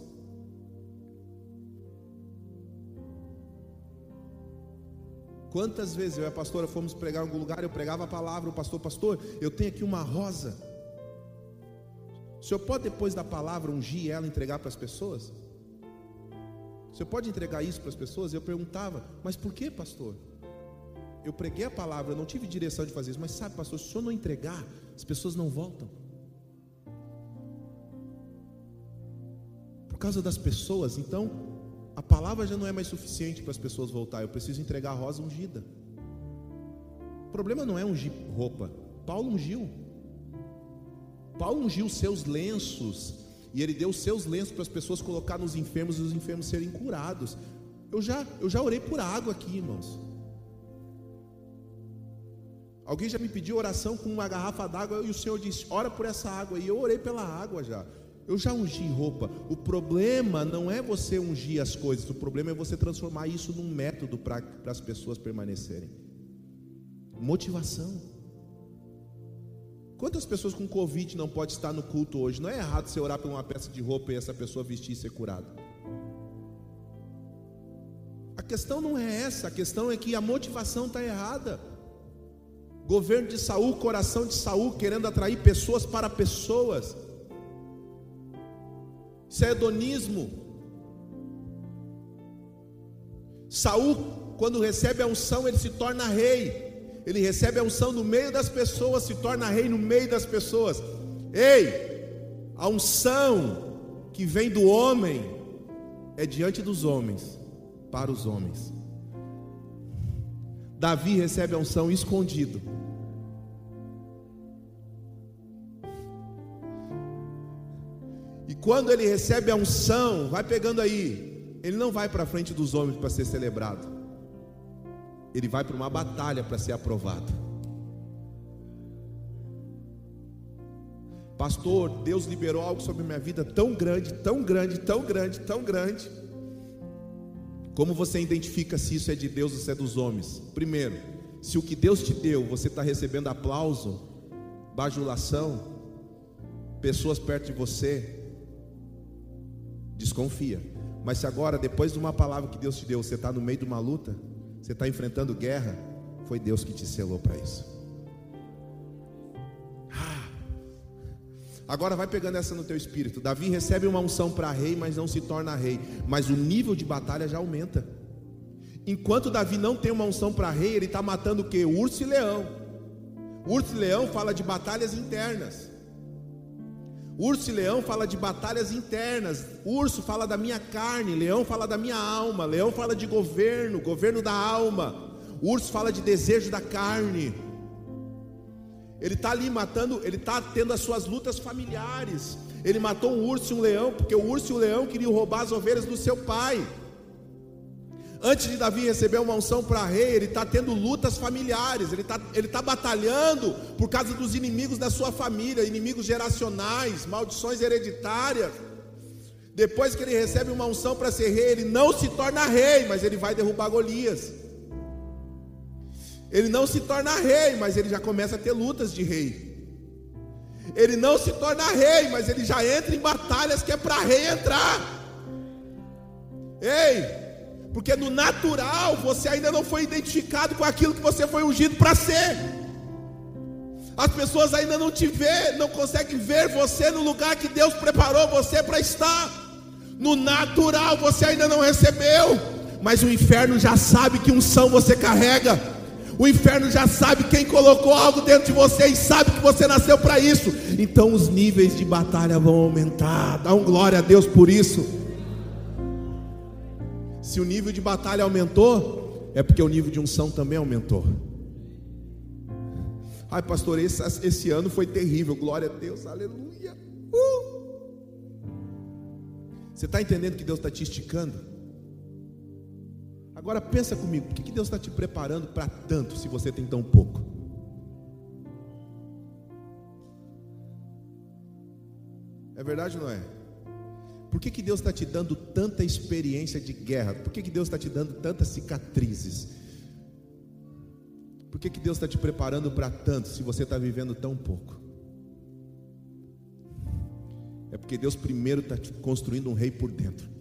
Quantas vezes eu e a pastora fomos pregar em algum lugar, eu pregava a palavra, o pastor, pastor, eu tenho aqui uma rosa. O senhor pode, depois da palavra, ungir ela e entregar para as pessoas? O senhor pode entregar isso para as pessoas? Eu perguntava, mas por que, pastor? Eu preguei a palavra, eu não tive direção de fazer isso, mas sabe, pastor, se o senhor não entregar, as pessoas não voltam. Por causa das pessoas, então, a palavra já não é mais suficiente para as pessoas voltar, eu preciso entregar a rosa ungida. O problema não é ungir roupa, Paulo ungiu. Paulo ungiu seus lenços, e ele deu seus lenços para as pessoas colocar nos enfermos e os enfermos serem curados. Eu já, eu já orei por água aqui, irmãos. Alguém já me pediu oração com uma garrafa d'água e o Senhor disse: Ora por essa água. E eu orei pela água já. Eu já ungi roupa. O problema não é você ungir as coisas, o problema é você transformar isso num método para as pessoas permanecerem. Motivação. Quantas pessoas com Covid não pode estar no culto hoje? Não é errado você orar por uma peça de roupa e essa pessoa vestir e ser curada. A questão não é essa, a questão é que a motivação está errada. Governo de Saul, coração de Saul, querendo atrair pessoas para pessoas. Isso é hedonismo. Saul, quando recebe a unção, ele se torna rei. Ele recebe a unção no meio das pessoas, se torna rei no meio das pessoas. Ei, a unção que vem do homem é diante dos homens, para os homens. Davi recebe a unção escondido. E quando ele recebe a unção, vai pegando aí, ele não vai para frente dos homens para ser celebrado. Ele vai para uma batalha para ser aprovado. Pastor, Deus liberou algo sobre minha vida tão grande, tão grande, tão grande, tão grande como você identifica se isso é de Deus ou se é dos homens? Primeiro, se o que Deus te deu, você está recebendo aplauso, bajulação, pessoas perto de você, desconfia. Mas se agora, depois de uma palavra que Deus te deu, você está no meio de uma luta, você está enfrentando guerra, foi Deus que te selou para isso. Agora vai pegando essa no teu espírito. Davi recebe uma unção para rei, mas não se torna rei. Mas o nível de batalha já aumenta. Enquanto Davi não tem uma unção para rei, ele está matando o que? Urso e leão. Urso e leão fala de batalhas internas. Urso e leão fala de batalhas internas. Urso fala da minha carne, leão fala da minha alma, leão fala de governo, governo da alma. Urso fala de desejo da carne. Ele está ali matando, ele está tendo as suas lutas familiares. Ele matou um urso e um leão, porque o urso e o leão queriam roubar as ovelhas do seu pai. Antes de Davi receber uma unção para rei, ele está tendo lutas familiares, ele está ele tá batalhando por causa dos inimigos da sua família, inimigos geracionais, maldições hereditárias. Depois que ele recebe uma unção para ser rei, ele não se torna rei, mas ele vai derrubar Golias. Ele não se torna rei, mas ele já começa a ter lutas de rei. Ele não se torna rei, mas ele já entra em batalhas que é para rei entrar. Ei, porque no natural você ainda não foi identificado com aquilo que você foi ungido para ser. As pessoas ainda não te vê, não conseguem ver você no lugar que Deus preparou você para estar. No natural você ainda não recebeu, mas o inferno já sabe que unção você carrega. O inferno já sabe quem colocou algo dentro de você e sabe que você nasceu para isso. Então os níveis de batalha vão aumentar. Dá um glória a Deus por isso. Se o nível de batalha aumentou, é porque o nível de unção também aumentou. Ai, pastor, esse, esse ano foi terrível. Glória a Deus, aleluia. Uh! Você está entendendo que Deus está te esticando? Agora pensa comigo, por que Deus está te preparando para tanto se você tem tão pouco? É verdade ou não é? Por que, que Deus está te dando tanta experiência de guerra? Por que, que Deus está te dando tantas cicatrizes? Por que, que Deus está te preparando para tanto se você está vivendo tão pouco? É porque Deus primeiro está te construindo um rei por dentro.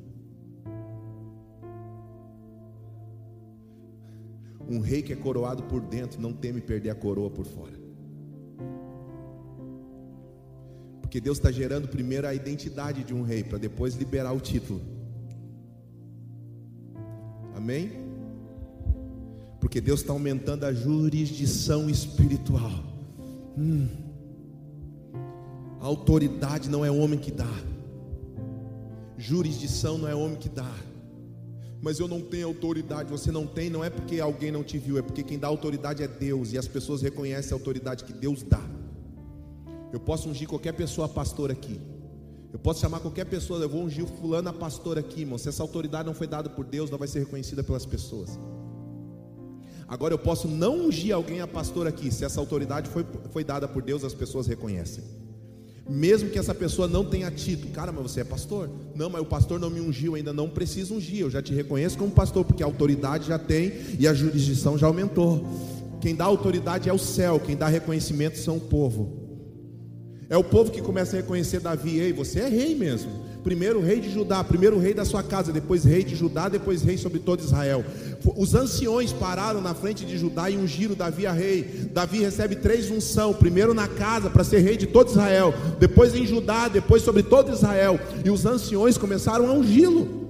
Um rei que é coroado por dentro não teme perder a coroa por fora. Porque Deus está gerando primeiro a identidade de um rei, para depois liberar o título. Amém? Porque Deus está aumentando a jurisdição espiritual. Hum. A autoridade não é homem que dá. Jurisdição não é homem que dá. Mas eu não tenho autoridade. Você não tem, não é porque alguém não te viu, é porque quem dá autoridade é Deus. E as pessoas reconhecem a autoridade que Deus dá. Eu posso ungir qualquer pessoa pastor aqui. Eu posso chamar qualquer pessoa, eu vou ungir o fulano a pastor aqui, irmão. Se essa autoridade não foi dada por Deus, não vai ser reconhecida pelas pessoas. Agora eu posso não ungir alguém a pastor aqui, se essa autoridade foi, foi dada por Deus, as pessoas reconhecem. Mesmo que essa pessoa não tenha título, cara, mas você é pastor? Não, mas o pastor não me ungiu, ainda não precisa ungir, eu já te reconheço como pastor, porque a autoridade já tem e a jurisdição já aumentou. Quem dá autoridade é o céu, quem dá reconhecimento são o povo. É o povo que começa a reconhecer Davi, ei, você é rei mesmo. Primeiro rei de Judá, primeiro rei da sua casa, depois rei de Judá, depois rei sobre todo Israel. Os anciões pararam na frente de Judá e ungiram Davi a rei. Davi recebe três unção: primeiro na casa para ser rei de todo Israel, depois em Judá, depois sobre todo Israel. E os anciões começaram a ungí-lo.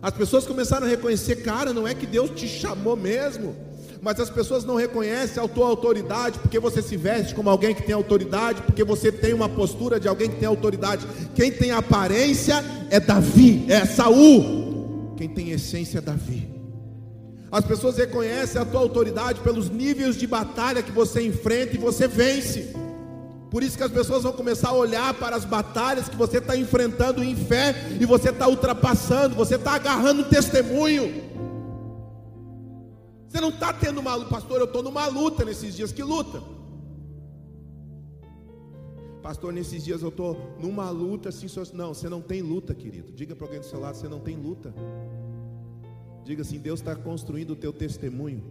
As pessoas começaram a reconhecer, cara, não é que Deus te chamou mesmo mas as pessoas não reconhecem a tua autoridade porque você se veste como alguém que tem autoridade, porque você tem uma postura de alguém que tem autoridade. Quem tem aparência é Davi, é Saul. Quem tem essência é Davi. As pessoas reconhecem a tua autoridade pelos níveis de batalha que você enfrenta e você vence. Por isso que as pessoas vão começar a olhar para as batalhas que você está enfrentando em fé e você está ultrapassando, você está agarrando um testemunho. Você não está tendo uma luta, pastor. Eu estou numa luta nesses dias. Que luta? Pastor, nesses dias eu estou numa luta assim. Não, você não tem luta, querido. Diga para alguém do seu lado: você não tem luta. Diga assim: Deus está construindo o teu testemunho.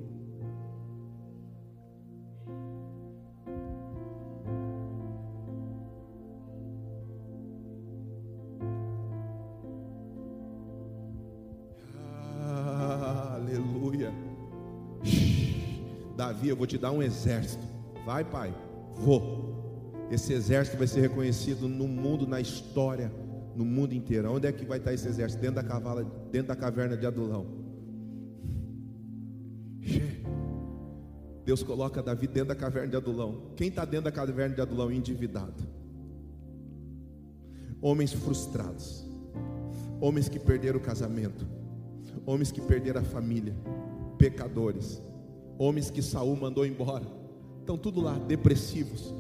Davi, eu vou te dar um exército. Vai, pai, vou. Esse exército vai ser reconhecido no mundo, na história, no mundo inteiro. Onde é que vai estar esse exército? Dentro da, cavala, dentro da caverna de Adulão. Deus coloca Davi dentro da caverna de Adulão. Quem está dentro da caverna de Adulão? Endividado. Homens frustrados. Homens que perderam o casamento. Homens que perderam a família. Pecadores. Homens que Saul mandou embora. Estão tudo lá, depressivos.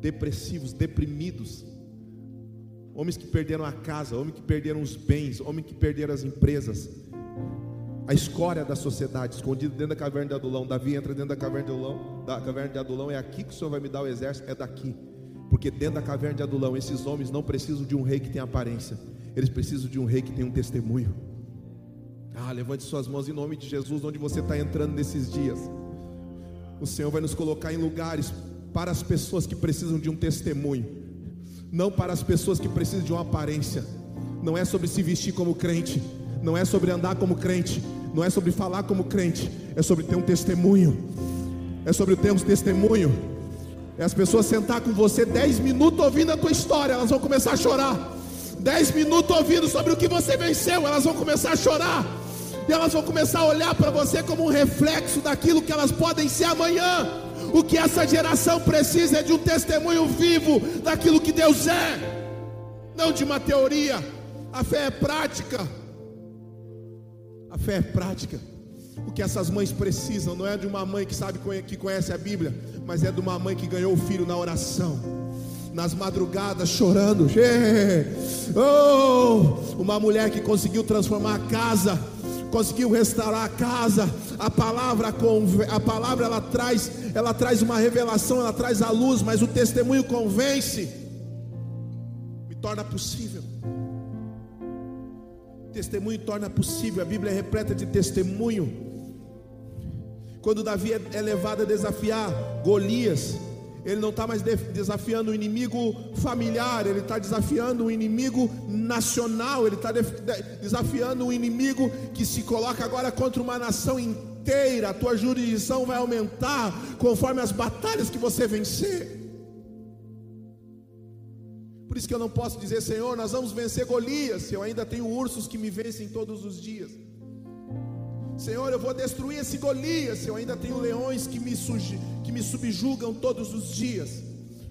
Depressivos, deprimidos. Homens que perderam a casa, homens que perderam os bens, homens que perderam as empresas, a escória da sociedade, escondido dentro da caverna de Adulão. Davi entra dentro da caverna de Adulão, da caverna de Adulão, é aqui que o Senhor vai me dar o exército, é daqui. Porque dentro da caverna de Adulão, esses homens não precisam de um rei que tenha aparência, eles precisam de um rei que tenha um testemunho. Ah, levante suas mãos em nome de Jesus, onde você está entrando nesses dias. O Senhor vai nos colocar em lugares para as pessoas que precisam de um testemunho, não para as pessoas que precisam de uma aparência. Não é sobre se vestir como crente, não é sobre andar como crente, não é sobre falar como crente, é sobre ter um testemunho. É sobre ter um testemunho. É as pessoas sentar com você 10 minutos ouvindo a tua história, elas vão começar a chorar. 10 minutos ouvindo sobre o que você venceu, elas vão começar a chorar. E elas vão começar a olhar para você como um reflexo daquilo que elas podem ser amanhã. O que essa geração precisa é de um testemunho vivo daquilo que Deus é, não de uma teoria. A fé é prática. A fé é prática. O que essas mães precisam não é de uma mãe que sabe que conhece a Bíblia, mas é de uma mãe que ganhou o filho na oração, nas madrugadas chorando. Oh, uma mulher que conseguiu transformar a casa, conseguiu restaurar a casa. A palavra, a palavra ela traz, ela traz uma revelação, ela traz a luz, mas o testemunho convence, me torna possível. Testemunho torna possível, a Bíblia é repleta de testemunho. Quando Davi é, é levado a desafiar Golias, ele não está mais desafiando o inimigo familiar, ele está desafiando o inimigo nacional, ele está desafiando um inimigo que se coloca agora contra uma nação inteira. A tua jurisdição vai aumentar conforme as batalhas que você vencer. Por isso que eu não posso dizer, Senhor, nós vamos vencer Golias, eu ainda tenho ursos que me vencem todos os dias. Senhor, eu vou destruir esse Golias, eu ainda tenho leões que me, que me subjugam todos os dias.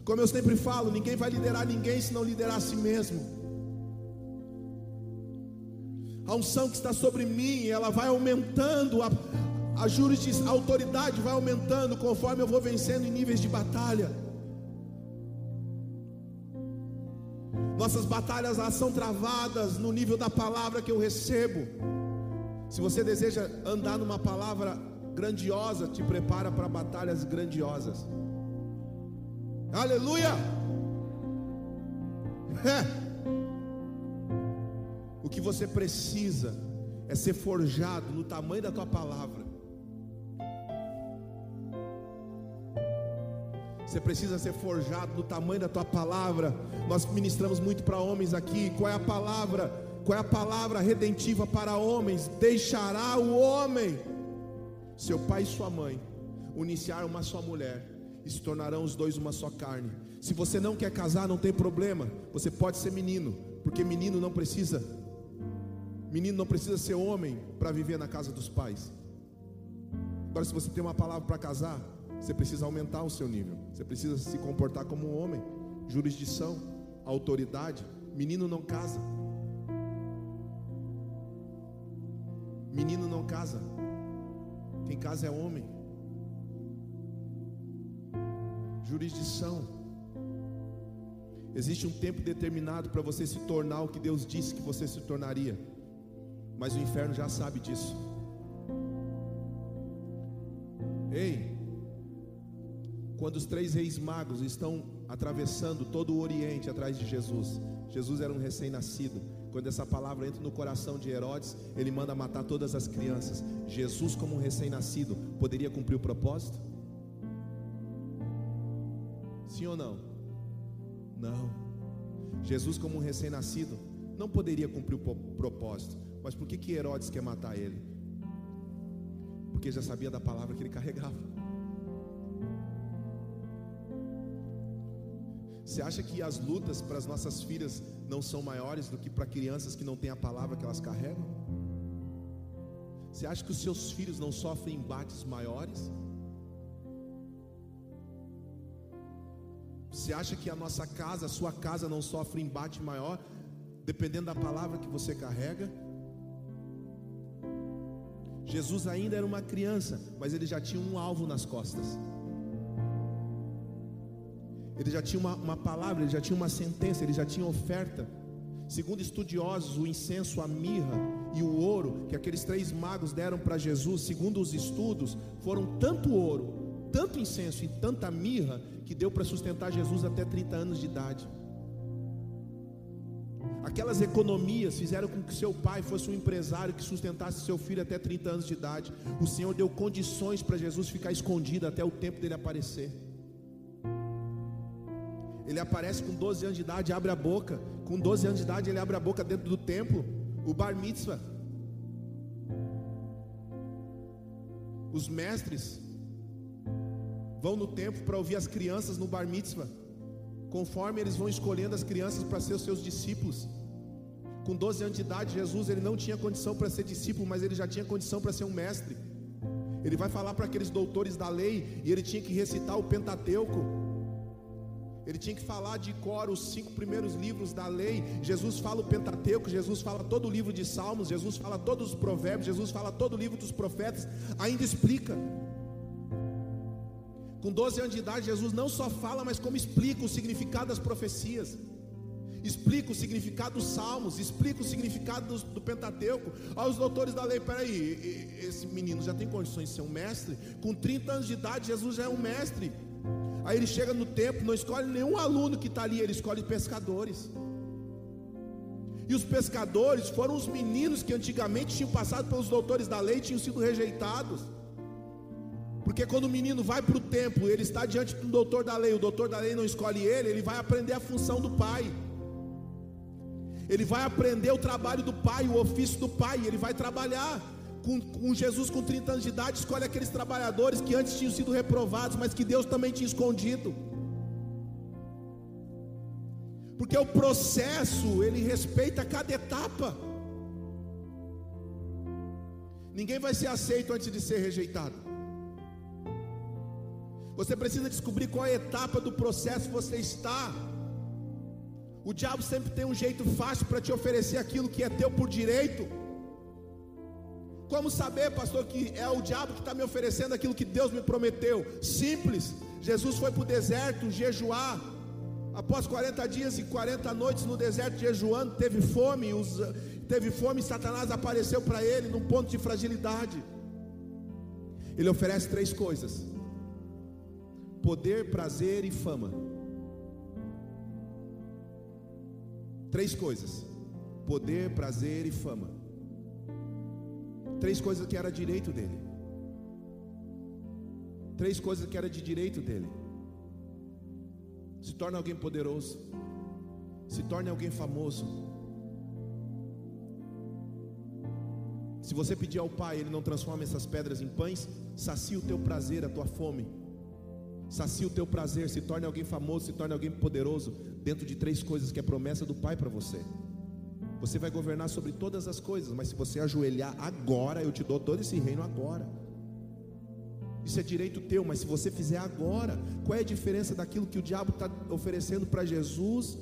Como eu sempre falo, ninguém vai liderar ninguém se não liderar a si mesmo. A unção que está sobre mim, ela vai aumentando, a, a jurisdição, a autoridade vai aumentando conforme eu vou vencendo em níveis de batalha. Nossas batalhas elas são travadas no nível da palavra que eu recebo. Se você deseja andar numa palavra grandiosa, te prepara para batalhas grandiosas. Aleluia! É. O que você precisa é ser forjado no tamanho da tua palavra. Você precisa ser forjado no tamanho da tua palavra. Nós ministramos muito para homens aqui. Qual é a palavra? Qual é a palavra redentiva para homens? Deixará o homem, seu pai e sua mãe, uniciar uma só mulher e se tornarão os dois uma só carne. Se você não quer casar, não tem problema. Você pode ser menino, porque menino não precisa. Menino não precisa ser homem para viver na casa dos pais. Agora, se você tem uma palavra para casar, você precisa aumentar o seu nível. Você precisa se comportar como um homem. Jurisdição, autoridade. Menino não casa. Menino não casa. Quem casa é homem. Jurisdição. Existe um tempo determinado para você se tornar o que Deus disse que você se tornaria. Mas o inferno já sabe disso. Ei, quando os três reis magos estão atravessando todo o Oriente atrás de Jesus, Jesus era um recém-nascido. Quando essa palavra entra no coração de Herodes, ele manda matar todas as crianças. Jesus, como um recém-nascido, poderia cumprir o propósito? Sim ou não? Não. Jesus, como um recém-nascido, não poderia cumprir o propósito. Mas por que, que Herodes quer matar ele? Porque já sabia da palavra que ele carregava. Você acha que as lutas para as nossas filhas não são maiores do que para crianças que não têm a palavra que elas carregam? Você acha que os seus filhos não sofrem embates maiores? Você acha que a nossa casa, a sua casa não sofre embate maior, dependendo da palavra que você carrega? Jesus ainda era uma criança, mas ele já tinha um alvo nas costas. Ele já tinha uma, uma palavra, ele já tinha uma sentença, ele já tinha oferta. Segundo estudiosos, o incenso, a mirra e o ouro que aqueles três magos deram para Jesus, segundo os estudos, foram tanto ouro, tanto incenso e tanta mirra que deu para sustentar Jesus até 30 anos de idade. Aquelas economias fizeram com que seu pai fosse um empresário que sustentasse seu filho até 30 anos de idade. O Senhor deu condições para Jesus ficar escondido até o tempo dele aparecer. Ele aparece com 12 anos de idade, abre a boca. Com 12 anos de idade, ele abre a boca dentro do templo. O bar mitzvah. Os mestres vão no templo para ouvir as crianças no bar mitzvah. Conforme eles vão escolhendo as crianças para ser os seus discípulos. Com 12 anos de idade, Jesus ele não tinha condição para ser discípulo, mas ele já tinha condição para ser um mestre. Ele vai falar para aqueles doutores da lei e ele tinha que recitar o Pentateuco. Ele tinha que falar de cor os cinco primeiros livros da lei. Jesus fala o Pentateuco, Jesus fala todo o livro de Salmos, Jesus fala todos os provérbios, Jesus fala todo o livro dos profetas. Ainda explica. Com 12 anos de idade, Jesus não só fala, mas como explica o significado das profecias. Explica o significado dos salmos, explica o significado do, do Pentateuco. Olha os doutores da lei, peraí, esse menino já tem condições de ser um mestre? Com 30 anos de idade, Jesus já é um mestre. Aí ele chega no templo, não escolhe nenhum aluno que está ali, ele escolhe pescadores. E os pescadores foram os meninos que antigamente tinham passado pelos doutores da lei tinham sido rejeitados. Porque quando o menino vai para o templo, ele está diante do doutor da lei, o doutor da lei não escolhe ele, ele vai aprender a função do pai. Ele vai aprender o trabalho do pai, o ofício do pai, ele vai trabalhar com, com, Jesus com 30 anos de idade, escolhe aqueles trabalhadores que antes tinham sido reprovados, mas que Deus também tinha escondido. Porque o processo, ele respeita cada etapa. Ninguém vai ser aceito antes de ser rejeitado. Você precisa descobrir qual é a etapa do processo você está. O diabo sempre tem um jeito fácil para te oferecer aquilo que é teu por direito. Como saber, pastor, que é o diabo que está me oferecendo aquilo que Deus me prometeu? Simples. Jesus foi para o deserto jejuar. Após 40 dias e 40 noites no deserto jejuando, teve fome, os, teve fome, e Satanás apareceu para ele num ponto de fragilidade. Ele oferece três coisas: poder, prazer e fama. Três coisas: poder, prazer e fama. Três coisas que era direito dele. Três coisas que era de direito dele. Se torne alguém poderoso. Se torne alguém famoso. Se você pedir ao Pai, Ele não transforma essas pedras em pães, sacia o teu prazer, a tua fome. Sacia o teu prazer, se torne alguém famoso, se torne alguém poderoso, dentro de três coisas que é promessa do Pai para você. Você vai governar sobre todas as coisas, mas se você ajoelhar agora, eu te dou todo esse reino agora. Isso é direito teu, mas se você fizer agora, qual é a diferença daquilo que o diabo está oferecendo para Jesus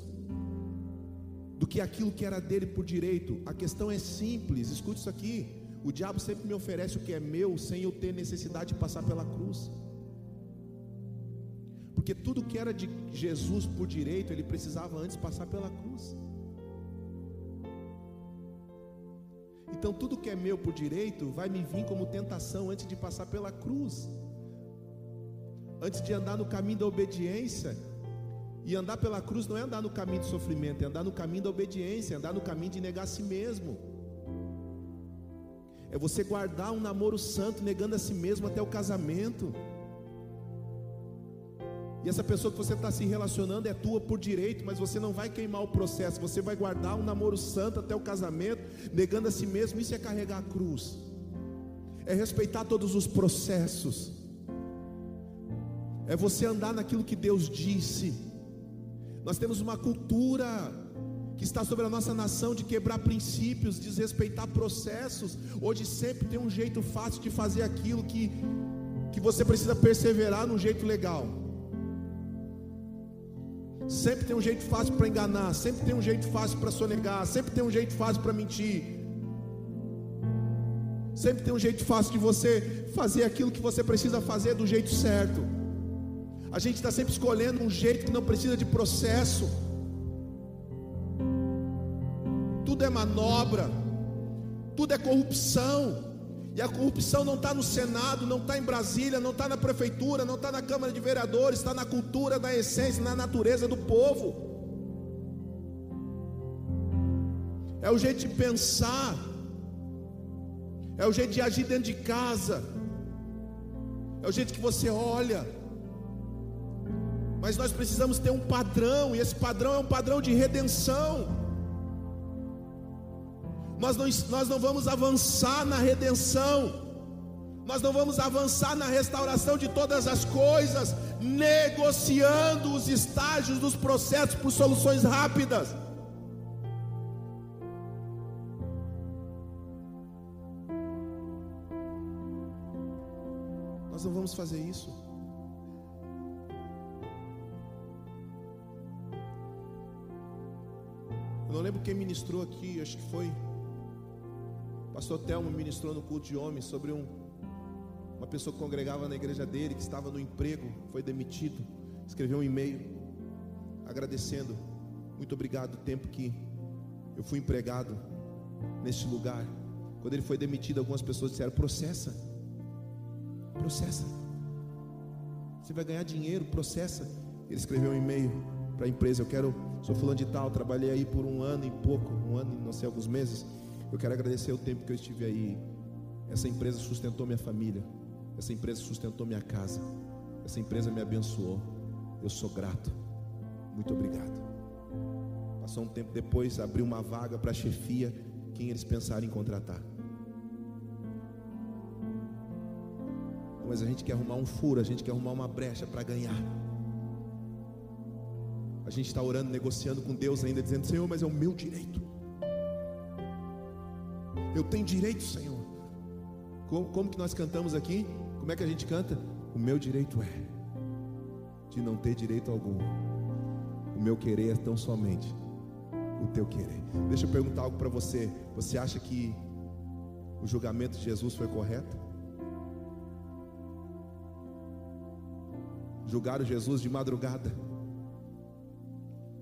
do que aquilo que era dele por direito? A questão é simples, escute isso aqui. O diabo sempre me oferece o que é meu sem eu ter necessidade de passar pela cruz. Porque tudo que era de Jesus por direito, ele precisava antes passar pela cruz. Então tudo que é meu por direito vai me vir como tentação antes de passar pela cruz. Antes de andar no caminho da obediência. E andar pela cruz não é andar no caminho do sofrimento, é andar no caminho da obediência, é andar no caminho de negar a si mesmo. É você guardar um namoro santo negando a si mesmo até o casamento. E essa pessoa que você está se relacionando é tua por direito, mas você não vai queimar o processo, você vai guardar um namoro santo até o casamento, negando a si mesmo. Isso é carregar a cruz, é respeitar todos os processos, é você andar naquilo que Deus disse. Nós temos uma cultura que está sobre a nossa nação de quebrar princípios, desrespeitar processos. Hoje sempre tem um jeito fácil de fazer aquilo que, que você precisa perseverar num jeito legal. Sempre tem um jeito fácil para enganar, sempre tem um jeito fácil para sonegar, sempre tem um jeito fácil para mentir. Sempre tem um jeito fácil de você fazer aquilo que você precisa fazer do jeito certo. A gente está sempre escolhendo um jeito que não precisa de processo. Tudo é manobra, tudo é corrupção. E a corrupção não está no Senado, não está em Brasília, não está na prefeitura, não está na Câmara de Vereadores, está na cultura, na essência, na natureza do povo. É o jeito de pensar, é o jeito de agir dentro de casa, é o jeito que você olha. Mas nós precisamos ter um padrão, e esse padrão é um padrão de redenção. Nós não, nós não vamos avançar na redenção, nós não vamos avançar na restauração de todas as coisas, negociando os estágios dos processos por soluções rápidas. Nós não vamos fazer isso. Eu não lembro quem ministrou aqui, acho que foi. Pastor Telmo ministrou no culto de homens sobre um, uma pessoa que congregava na igreja dele, que estava no emprego, foi demitido. Escreveu um e-mail agradecendo. Muito obrigado o tempo que eu fui empregado neste lugar. Quando ele foi demitido, algumas pessoas disseram: processa, processa. Você vai ganhar dinheiro, processa. Ele escreveu um e-mail para a empresa: Eu quero, sou fulano de tal, trabalhei aí por um ano e pouco, um ano e não sei, alguns meses. Eu quero agradecer o tempo que eu estive aí. Essa empresa sustentou minha família, essa empresa sustentou minha casa, essa empresa me abençoou. Eu sou grato. Muito obrigado. Passou um tempo depois, abriu uma vaga para a chefia, quem eles pensaram em contratar. Mas a gente quer arrumar um furo, a gente quer arrumar uma brecha para ganhar. A gente está orando, negociando com Deus ainda, dizendo: Senhor, mas é o meu direito. Eu tenho direito, Senhor. Como, como que nós cantamos aqui? Como é que a gente canta? O meu direito é de não ter direito algum. O meu querer é tão somente o teu querer. Deixa eu perguntar algo para você. Você acha que o julgamento de Jesus foi correto? Julgaram Jesus de madrugada.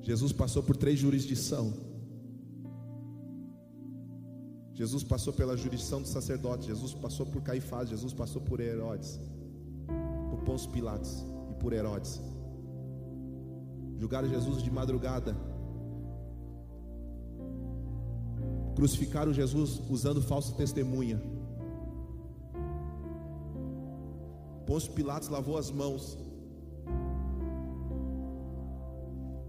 Jesus passou por três jurisdições. Jesus passou pela jurisdição do sacerdote, Jesus passou por Caifás, Jesus passou por Herodes, por Pôncio Pilatos e por Herodes. Julgaram Jesus de madrugada. Crucificaram Jesus usando falsa testemunha. Pôncio Pilatos lavou as mãos.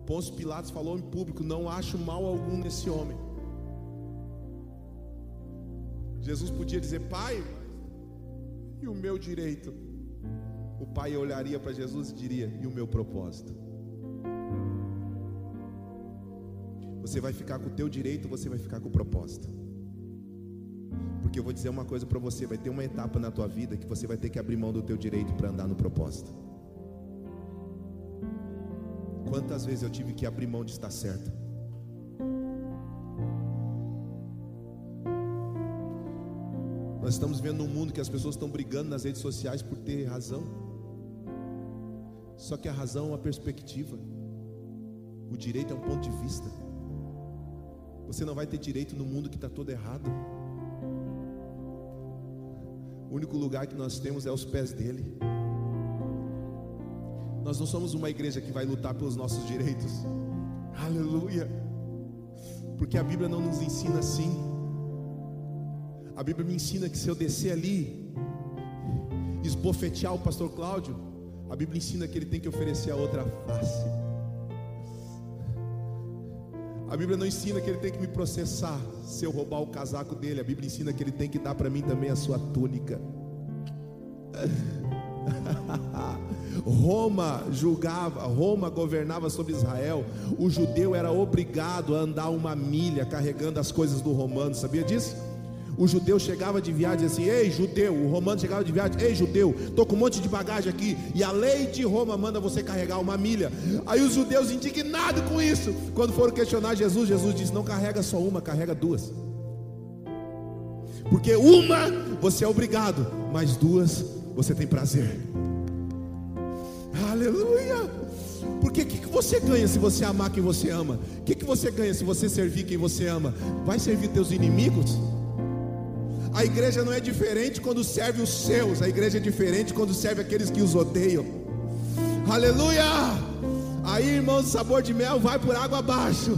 Pôncio Pilatos falou em público: Não acho mal algum nesse homem. Jesus podia dizer: Pai, e o meu direito? O pai olharia para Jesus e diria: E o meu propósito? Você vai ficar com o teu direito, você vai ficar com o propósito. Porque eu vou dizer uma coisa para você, vai ter uma etapa na tua vida que você vai ter que abrir mão do teu direito para andar no propósito. Quantas vezes eu tive que abrir mão de estar certo? Nós estamos vendo um mundo que as pessoas estão brigando nas redes sociais por ter razão. Só que a razão é uma perspectiva. O direito é um ponto de vista. Você não vai ter direito no mundo que está todo errado. O único lugar que nós temos é os pés dele. Nós não somos uma igreja que vai lutar pelos nossos direitos. Aleluia. Porque a Bíblia não nos ensina assim. A Bíblia me ensina que se eu descer ali, esbofetear o pastor Cláudio, a Bíblia ensina que ele tem que oferecer a outra face. A Bíblia não ensina que ele tem que me processar se eu roubar o casaco dele. A Bíblia ensina que ele tem que dar para mim também a sua túnica. Roma julgava, Roma governava sobre Israel, o judeu era obrigado a andar uma milha carregando as coisas do romano, sabia disso? O judeu chegava de viagem assim: Ei, judeu, o romano chegava de viagem: Ei, judeu, estou com um monte de bagagem aqui, e a lei de Roma manda você carregar uma milha. Aí os judeus, indignados com isso, quando foram questionar Jesus, Jesus disse: Não carrega só uma, carrega duas. Porque uma você é obrigado, mas duas você tem prazer. Aleluia! Porque o que, que você ganha se você amar quem você ama? O que, que você ganha se você servir quem você ama? Vai servir teus inimigos? A igreja não é diferente quando serve os seus, a igreja é diferente quando serve aqueles que os odeiam. Aleluia! Aí, irmãos, o sabor de mel vai por água abaixo.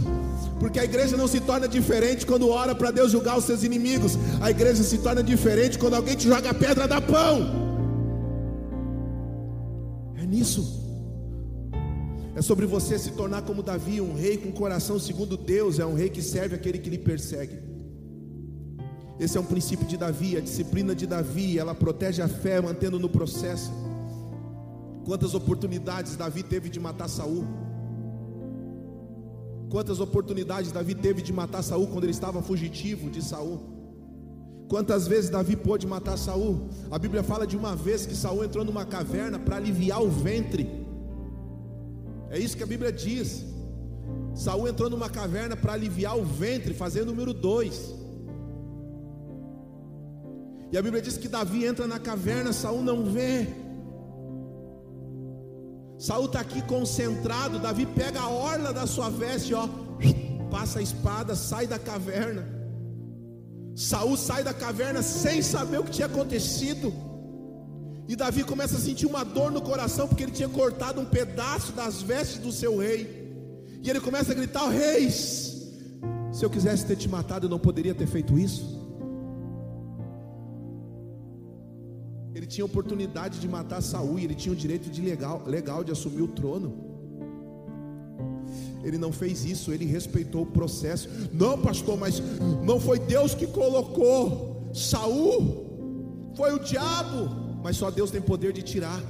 Porque a igreja não se torna diferente quando ora para Deus julgar os seus inimigos. A igreja se torna diferente quando alguém te joga a pedra da pão. É nisso. É sobre você se tornar como Davi, um rei com coração segundo Deus, é um rei que serve aquele que lhe persegue. Esse é um princípio de Davi, a disciplina de Davi, ela protege a fé, mantendo no processo. Quantas oportunidades Davi teve de matar Saul? Quantas oportunidades Davi teve de matar Saul quando ele estava fugitivo de Saul? Quantas vezes Davi pôde matar Saul? A Bíblia fala de uma vez que Saul entrou numa caverna para aliviar o ventre. É isso que a Bíblia diz. Saul entrou numa caverna para aliviar o ventre, fazer número dois. E a Bíblia diz que Davi entra na caverna, Saul não vê. Saul está aqui concentrado, Davi pega a orla da sua veste, ó, passa a espada, sai da caverna. Saul sai da caverna sem saber o que tinha acontecido. E Davi começa a sentir uma dor no coração porque ele tinha cortado um pedaço das vestes do seu rei. E ele começa a gritar: "Reis, se eu quisesse ter te matado, eu não poderia ter feito isso?" Tinha oportunidade de matar Saul ele tinha o direito de legal, legal de assumir o trono. Ele não fez isso, ele respeitou o processo. Não, pastor, mas não foi Deus que colocou Saul, foi o diabo, mas só Deus tem poder de tirar.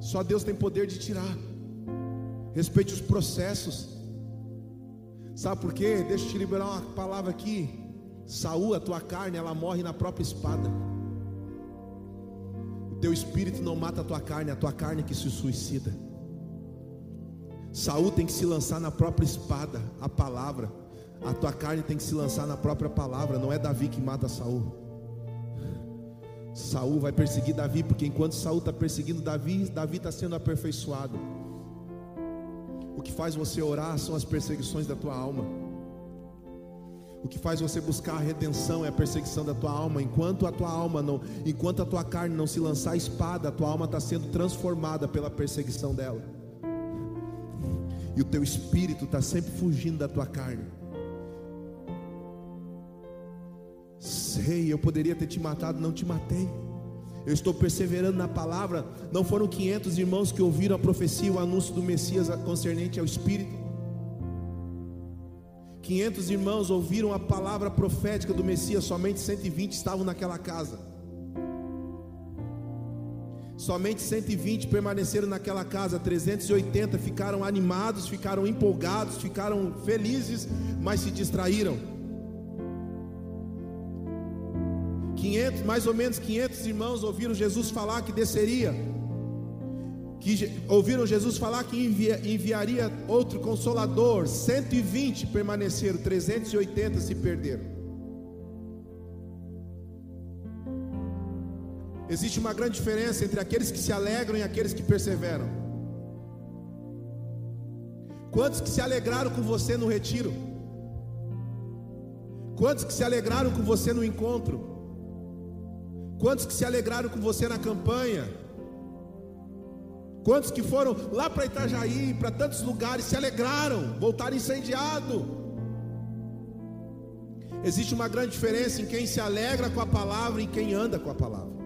Só Deus tem poder de tirar. Respeite os processos. Sabe por quê? Deixa eu te liberar uma palavra aqui. Saúl, a tua carne, ela morre na própria espada. O teu espírito não mata a tua carne, a tua carne que se suicida. Saúl tem que se lançar na própria espada, a palavra. A tua carne tem que se lançar na própria palavra, não é Davi que mata Saúl. Saúl vai perseguir Davi, porque enquanto Saúl está perseguindo Davi, Davi está sendo aperfeiçoado. O que faz você orar são as perseguições da tua alma. O que faz você buscar a redenção é a perseguição da tua alma. Enquanto a tua alma não, enquanto a tua carne não se lançar a espada, a tua alma está sendo transformada pela perseguição dela. E o teu espírito está sempre fugindo da tua carne. Sei, eu poderia ter te matado, não te matei. Eu estou perseverando na palavra. Não foram 500 irmãos que ouviram a profecia, o anúncio do Messias concernente ao Espírito. 500 irmãos ouviram a palavra profética do Messias, somente 120 estavam naquela casa. Somente 120 permaneceram naquela casa, 380 ficaram animados, ficaram empolgados, ficaram felizes, mas se distraíram. 500, mais ou menos 500 irmãos ouviram Jesus falar que desceria que ouviram Jesus falar que envia, enviaria outro consolador, 120 permaneceram, 380 se perderam. Existe uma grande diferença entre aqueles que se alegram e aqueles que perseveram. Quantos que se alegraram com você no retiro? Quantos que se alegraram com você no encontro? Quantos que se alegraram com você na campanha? Quantos que foram lá para Itajaí, para tantos lugares, se alegraram, voltaram incendiado. Existe uma grande diferença em quem se alegra com a palavra e quem anda com a palavra.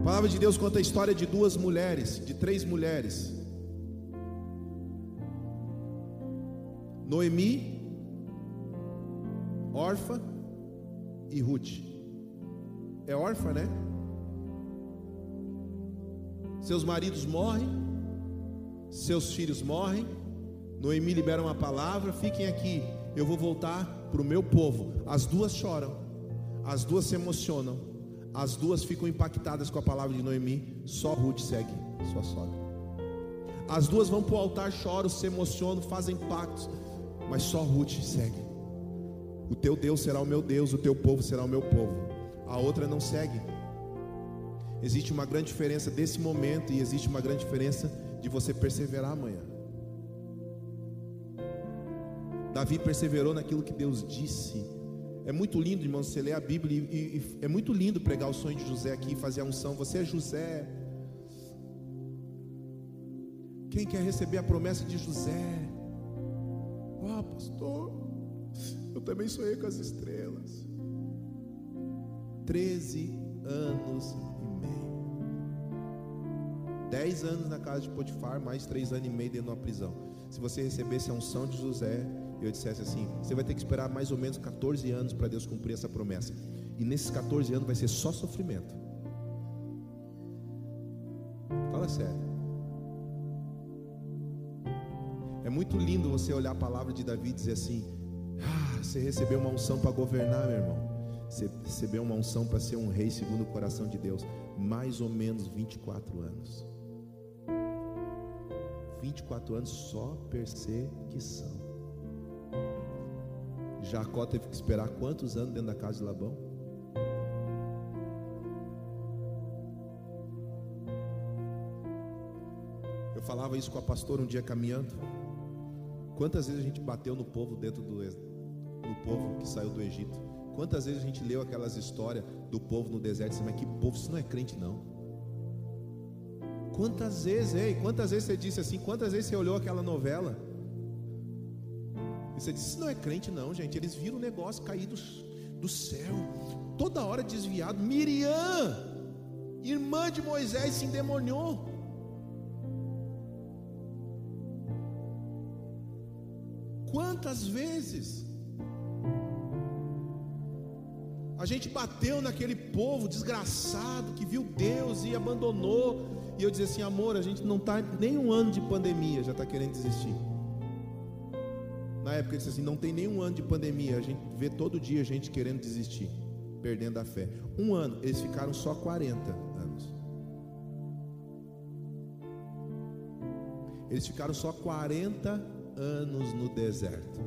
A palavra de Deus conta a história de duas mulheres, de três mulheres. Noemi, Orfa e Ruth. é órfã, né? Seus maridos morrem, seus filhos morrem. Noemi libera uma palavra: fiquem aqui, eu vou voltar para o meu povo. As duas choram, as duas se emocionam, as duas ficam impactadas com a palavra de Noemi. Só Ruth segue sua sogra. As duas vão para o altar, choram, se emocionam, fazem pactos, mas só Ruth segue. O teu Deus será o meu Deus, o teu povo será o meu povo. A outra não segue. Existe uma grande diferença desse momento e existe uma grande diferença de você perseverar amanhã. Davi perseverou naquilo que Deus disse. É muito lindo, irmão, você ler a Bíblia e, e, é muito lindo pregar o sonho de José aqui, fazer a unção. Você é José. Quem quer receber a promessa de José? Oh, pastor, eu também sonhei com as estrelas. Treze anos Dez anos na casa de Potifar, mais três anos e meio dentro de uma prisão. Se você recebesse a unção de José, eu dissesse assim: você vai ter que esperar mais ou menos 14 anos para Deus cumprir essa promessa. E nesses 14 anos vai ser só sofrimento. Fala sério. É muito lindo você olhar a palavra de Davi e dizer assim: ah, você recebeu uma unção para governar, meu irmão. Você recebeu uma unção para ser um rei segundo o coração de Deus. Mais ou menos 24 anos. 24 anos só perseguição. Jacó teve que esperar quantos anos dentro da casa de Labão? Eu falava isso com a pastora um dia caminhando. Quantas vezes a gente bateu no povo dentro do, do povo que saiu do Egito? Quantas vezes a gente leu aquelas histórias do povo no deserto mas que povo, isso não é crente não. Quantas vezes, ei, quantas vezes você disse assim? Quantas vezes você olhou aquela novela? E você disse: Isso não é crente, não, gente. Eles viram o negócio cair do, do céu, toda hora desviado. Miriam, irmã de Moisés, se endemoniou. Quantas vezes a gente bateu naquele povo desgraçado que viu Deus e abandonou e eu dizia assim: amor, a gente não está nem um ano de pandemia, já está querendo desistir. Na época ele disse assim: não tem nem um ano de pandemia, a gente vê todo dia gente querendo desistir, perdendo a fé. Um ano, eles ficaram só 40 anos. Eles ficaram só 40 anos no deserto.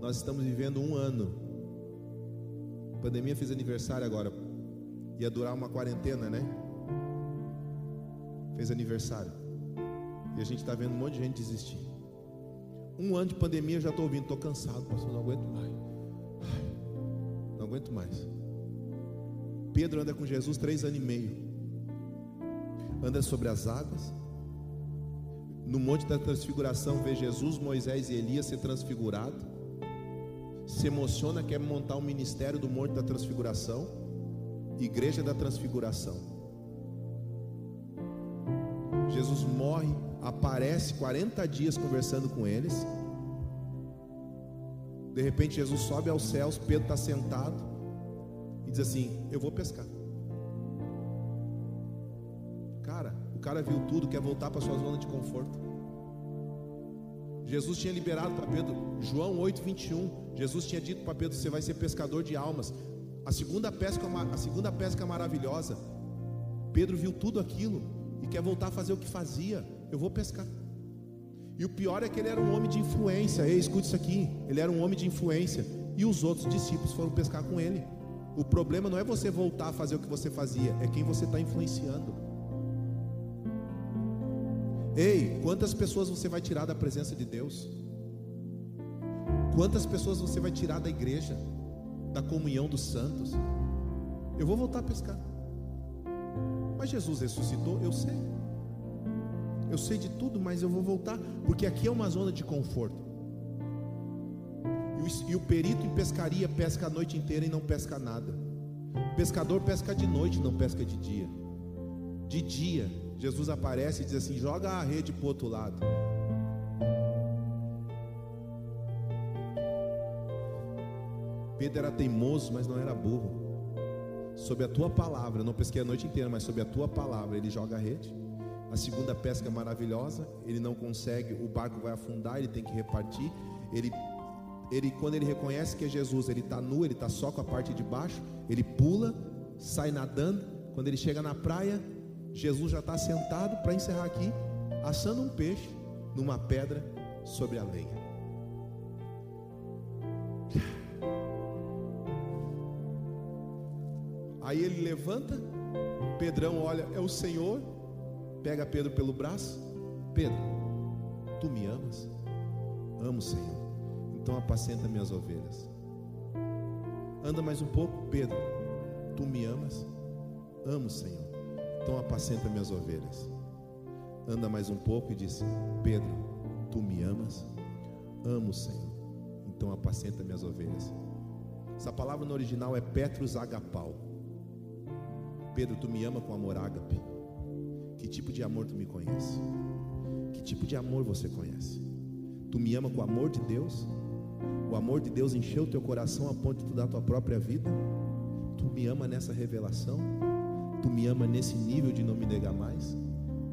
Nós estamos vivendo um ano. A pandemia fez aniversário agora. Ia durar uma quarentena, né? Fez aniversário. E a gente está vendo um monte de gente desistir. Um ano de pandemia eu já estou ouvindo, estou cansado, pastor, não aguento mais. Não aguento mais. Pedro anda com Jesus três anos e meio. Anda sobre as águas. No monte da transfiguração vê Jesus, Moisés e Elias ser transfigurado. Se emociona, quer montar um ministério do monte da transfiguração. Igreja da transfiguração. Jesus morre, aparece 40 dias conversando com eles. De repente Jesus sobe aos céus, Pedro está sentado e diz assim: Eu vou pescar. Cara, o cara viu tudo, quer voltar para sua zona de conforto. Jesus tinha liberado para Pedro, João 8:21. Jesus tinha dito para Pedro: Você vai ser pescador de almas. A segunda pesca, a segunda pesca maravilhosa. Pedro viu tudo aquilo e quer voltar a fazer o que fazia, eu vou pescar. E o pior é que ele era um homem de influência. Ei, escute isso aqui. Ele era um homem de influência. E os outros discípulos foram pescar com ele. O problema não é você voltar a fazer o que você fazia, é quem você está influenciando. Ei, quantas pessoas você vai tirar da presença de Deus? Quantas pessoas você vai tirar da igreja, da comunhão dos santos? Eu vou voltar a pescar. Mas Jesus ressuscitou, eu sei. Eu sei de tudo, mas eu vou voltar, porque aqui é uma zona de conforto. E o, perito em pescaria pesca a noite inteira e não pesca nada. O pescador pesca de noite, não pesca de dia. De dia, Jesus aparece e diz assim: joga a rede para o outro lado. Pedro era teimoso, mas não era burro. Sobre a tua palavra, não pesquei a noite inteira, mas sobre a tua palavra, ele joga a rede. A segunda pesca é maravilhosa, ele não consegue, o barco vai afundar, ele tem que repartir. Ele, ele quando ele reconhece que é Jesus, ele está nu, ele está só com a parte de baixo, ele pula, sai nadando. Quando ele chega na praia, Jesus já está sentado para encerrar aqui, assando um peixe numa pedra sobre a lenha. Aí ele levanta, Pedrão olha, é o Senhor, pega Pedro pelo braço, Pedro, tu me amas? Amo, Senhor. Então apacenta minhas ovelhas. Anda mais um pouco, Pedro, tu me amas? Amo, Senhor. Então apacenta minhas ovelhas. Anda mais um pouco e diz: Pedro, tu me amas? Amo, Senhor. Então apacenta minhas ovelhas. Essa palavra no original é Petrus Agapau. Pedro, tu me ama com amor ágape. Que tipo de amor tu me conhece? Que tipo de amor você conhece? Tu me ama com o amor de Deus? O amor de Deus encheu teu coração a ponto de tu dar tua própria vida? Tu me ama nessa revelação? Tu me ama nesse nível de não me negar mais?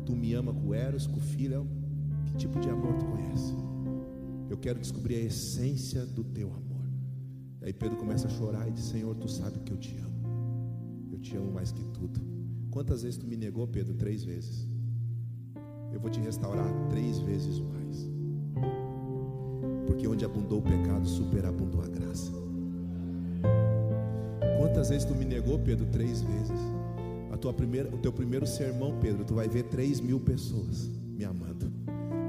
Tu me ama com Eros, com Filho? Que tipo de amor tu conhece? Eu quero descobrir a essência do teu amor. E aí Pedro começa a chorar e diz: Senhor, tu sabe que eu te amo. Eu te amo mais que tudo. Quantas vezes tu me negou, Pedro? Três vezes. Eu vou te restaurar três vezes mais. Porque onde abundou o pecado, superabundou a graça. Quantas vezes tu me negou, Pedro? Três vezes. A tua primeira, o teu primeiro sermão, Pedro, tu vai ver três mil pessoas me amando.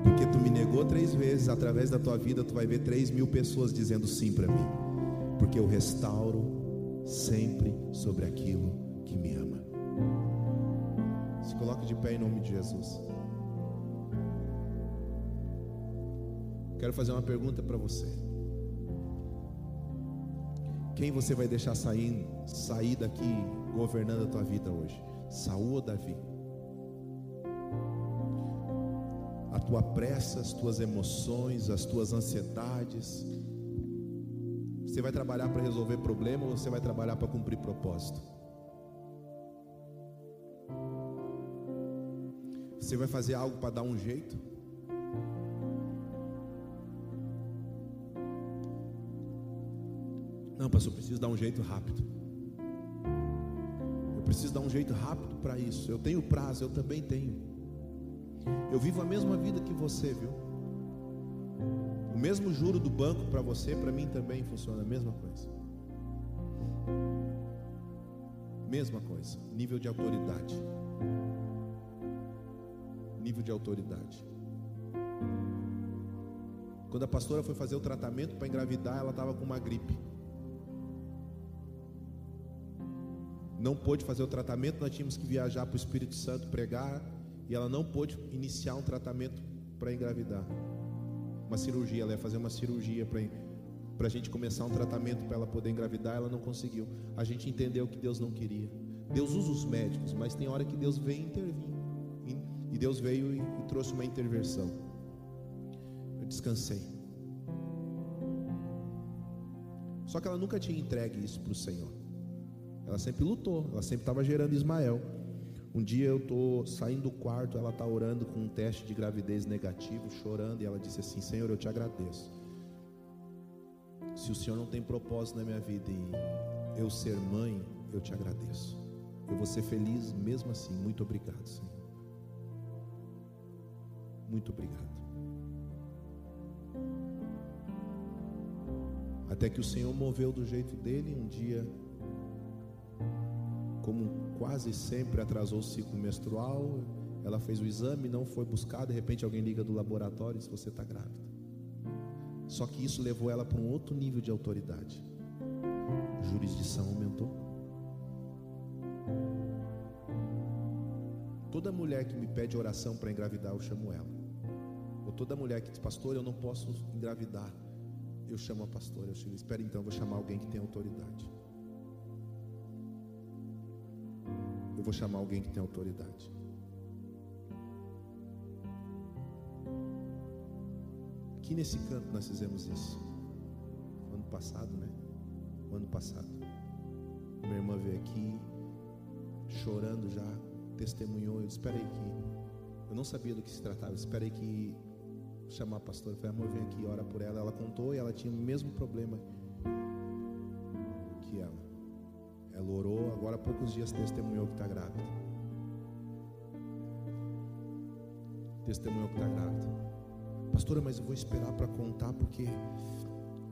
Porque tu me negou três vezes, através da tua vida, tu vai ver três mil pessoas dizendo sim para mim. Porque eu restauro sempre sobre aquilo que me ama. Se coloque de pé em nome de Jesus. Quero fazer uma pergunta para você. Quem você vai deixar sair, sair daqui governando a tua vida hoje? Saul ou Davi? A tua pressa, as tuas emoções, as tuas ansiedades, você vai trabalhar para resolver problema ou você vai trabalhar para cumprir propósito? Você vai fazer algo para dar um jeito? Não, pastor, eu preciso dar um jeito rápido. Eu preciso dar um jeito rápido para isso. Eu tenho prazo, eu também tenho. Eu vivo a mesma vida que você, viu? O mesmo juro do banco para você, para mim também funciona a mesma coisa. Mesma coisa, nível de autoridade. Nível de autoridade. Quando a pastora foi fazer o tratamento para engravidar, ela estava com uma gripe. Não pôde fazer o tratamento, nós tínhamos que viajar para o Espírito Santo pregar, e ela não pôde iniciar um tratamento para engravidar uma cirurgia, ela ia fazer uma cirurgia para a gente começar um tratamento para ela poder engravidar, ela não conseguiu. A gente entendeu que Deus não queria. Deus usa os médicos, mas tem hora que Deus vem intervir. E Deus veio e, e trouxe uma intervenção. Eu descansei. Só que ela nunca tinha entregue isso para o Senhor. Ela sempre lutou, ela sempre estava gerando Ismael. Um dia eu estou saindo do quarto, ela está orando com um teste de gravidez negativo, chorando, e ela disse assim: Senhor, eu te agradeço. Se o Senhor não tem propósito na minha vida e eu ser mãe, eu te agradeço. Eu vou ser feliz mesmo assim. Muito obrigado, Senhor. Muito obrigado. Até que o Senhor moveu do jeito dele, um dia como quase sempre atrasou o ciclo menstrual, ela fez o exame, não foi buscar, de repente alguém liga do laboratório e diz: Você está grávida. Só que isso levou ela para um outro nível de autoridade. A jurisdição aumentou. Toda mulher que me pede oração para engravidar, eu chamo ela. Ou toda mulher que diz, pastor, eu não posso engravidar, eu chamo a pastora. Eu chamo, espera então, vou chamar alguém que tem autoridade. Eu vou chamar alguém que tem autoridade. Aqui nesse canto nós fizemos isso. Ano passado, né? Ano passado. Minha irmã veio aqui chorando já, testemunhou. Eu esperei que. Eu não sabia do que se tratava, eu esperei que chamar a pastora. Eu falei, amor, vem aqui, ora por ela. Ela contou e ela tinha o mesmo problema há poucos dias testemunhou que está grávida. Testemunhou que está grávida. Pastora, mas eu vou esperar para contar porque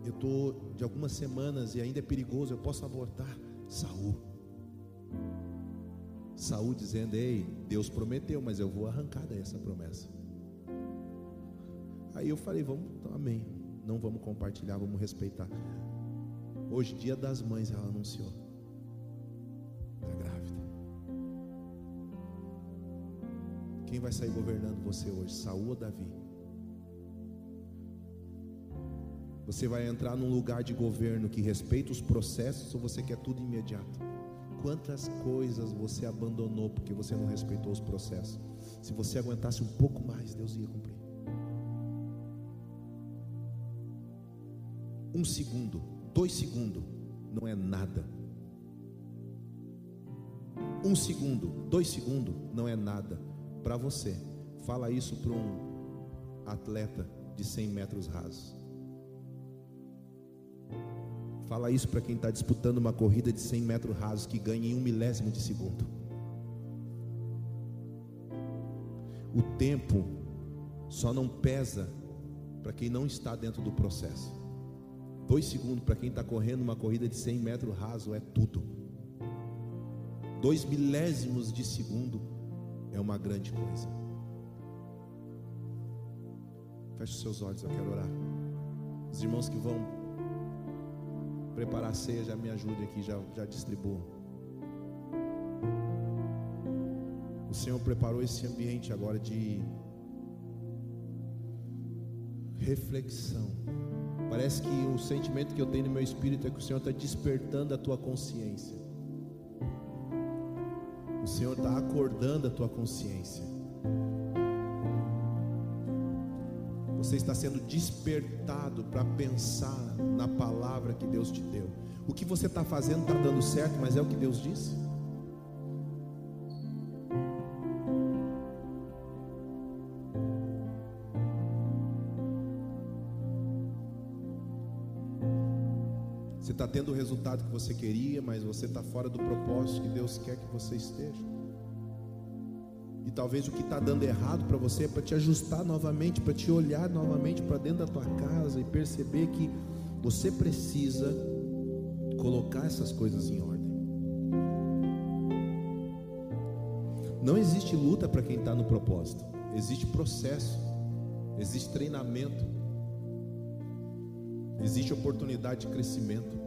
eu estou de algumas semanas e ainda é perigoso, eu posso abortar. Saúl. Saúl dizendo: Ei, Deus prometeu, mas eu vou arrancar daí essa promessa. Aí eu falei: Vamos, então, amém. Não vamos compartilhar, vamos respeitar. Hoje, dia das mães, ela anunciou: Quem vai sair governando você hoje, Saúl ou Davi? Você vai entrar num lugar de governo que respeita os processos ou você quer tudo imediato? Quantas coisas você abandonou porque você não respeitou os processos? Se você aguentasse um pouco mais, Deus ia cumprir. Um segundo, dois segundos, não é nada. Um segundo, dois segundos, não é nada para você. Fala isso para um atleta de 100 metros rasos. Fala isso para quem está disputando uma corrida de 100 metros rasos que ganha em um milésimo de segundo. O tempo só não pesa para quem não está dentro do processo. Dois segundos para quem está correndo uma corrida de 100 metros raso é tudo. Dois milésimos de segundo é uma grande coisa. Feche os seus olhos, eu quero orar. Os irmãos que vão preparar a ceia, já me ajude aqui, já, já distribuo. O Senhor preparou esse ambiente agora de reflexão. Parece que o sentimento que eu tenho no meu espírito é que o Senhor está despertando a tua consciência. Senhor está acordando a tua consciência. Você está sendo despertado para pensar na palavra que Deus te deu. O que você está fazendo está dando certo, mas é o que Deus disse? Está tendo o resultado que você queria, mas você está fora do propósito que Deus quer que você esteja. E talvez o que está dando errado para você é para te ajustar novamente, para te olhar novamente para dentro da tua casa e perceber que você precisa colocar essas coisas em ordem. Não existe luta para quem está no propósito, existe processo, existe treinamento, existe oportunidade de crescimento.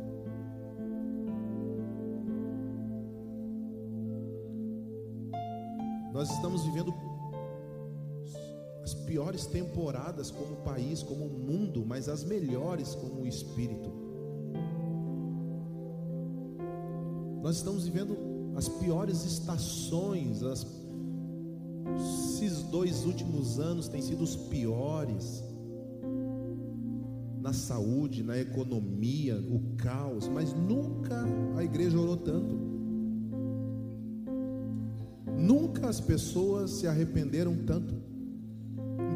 Nós estamos vivendo as piores temporadas como país, como mundo, mas as melhores como espírito. Nós estamos vivendo as piores estações, as, esses dois últimos anos têm sido os piores na saúde, na economia, o caos, mas nunca a igreja orou tanto. Nunca as pessoas se arrependeram tanto.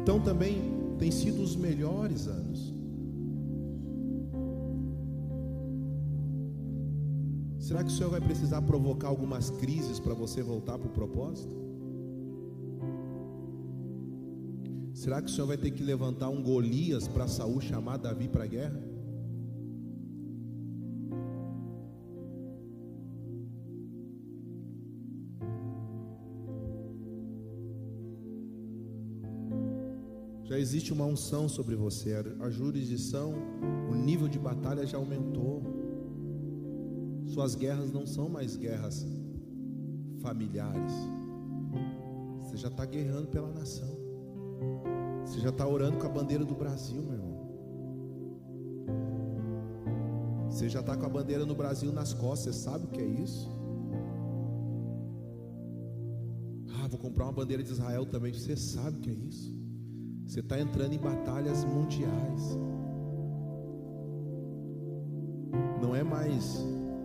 Então também tem sido os melhores anos. Será que o Senhor vai precisar provocar algumas crises para você voltar para o propósito? Será que o Senhor vai ter que levantar um Golias para Saul chamar Davi para a guerra? Existe uma unção sobre você, a jurisdição, o nível de batalha já aumentou. Suas guerras não são mais guerras familiares. Você já está guerrando pela nação. Você já está orando com a bandeira do Brasil, meu irmão. Você já está com a bandeira no Brasil nas costas. Você sabe o que é isso? Ah, vou comprar uma bandeira de Israel também. Você sabe o que é isso? Você está entrando em batalhas mundiais. Não é mais.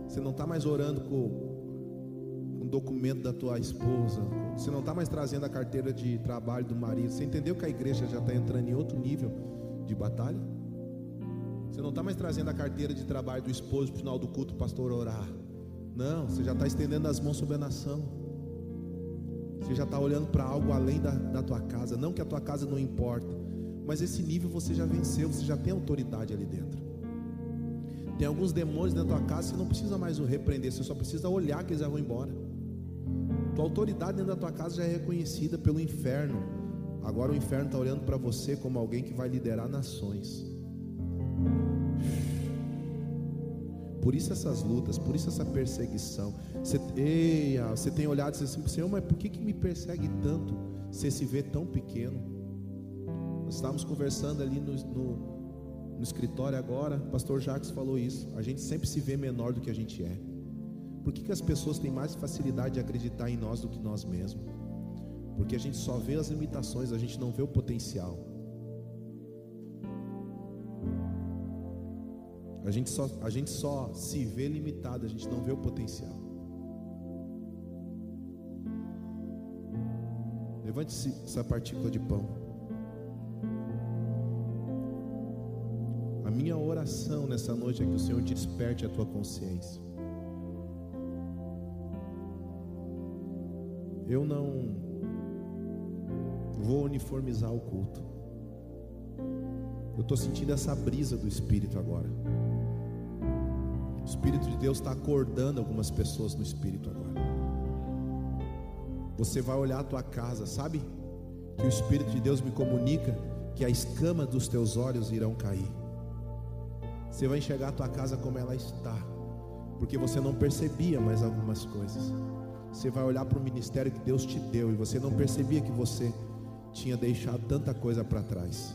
Você não está mais orando com, com documento da tua esposa, você não está mais trazendo a carteira de trabalho do marido, você entendeu que a igreja já está entrando em outro nível de batalha? Você não está mais trazendo a carteira de trabalho do esposo para o final do culto, pastor orar. Não, você já está estendendo as mãos sobre a nação. Você já está olhando para algo além da, da tua casa. Não que a tua casa não importa, mas esse nível você já venceu, você já tem autoridade ali dentro. Tem alguns demônios dentro da tua casa, você não precisa mais o repreender, você só precisa olhar que eles já vão embora. Tua autoridade dentro da tua casa já é reconhecida pelo inferno. Agora o inferno está olhando para você como alguém que vai liderar nações. Por isso essas lutas, por isso essa perseguição. Você, eia, você tem olhado e assim, Senhor, mas por que, que me persegue tanto? Você se vê tão pequeno. Nós estávamos conversando ali no, no, no escritório agora, o pastor Jacques falou isso. A gente sempre se vê menor do que a gente é. Por que, que as pessoas têm mais facilidade de acreditar em nós do que nós mesmos? Porque a gente só vê as limitações, a gente não vê o potencial. A gente só, a gente só se vê limitado, a gente não vê o potencial. Levante essa partícula de pão. A minha oração nessa noite é que o Senhor desperte a tua consciência. Eu não vou uniformizar o culto. Eu estou sentindo essa brisa do Espírito agora. O Espírito de Deus está acordando algumas pessoas no Espírito agora. Você vai olhar a tua casa, sabe? Que o Espírito de Deus me comunica que a escama dos teus olhos irão cair. Você vai enxergar a tua casa como ela está, porque você não percebia mais algumas coisas. Você vai olhar para o ministério que Deus te deu e você não percebia que você tinha deixado tanta coisa para trás.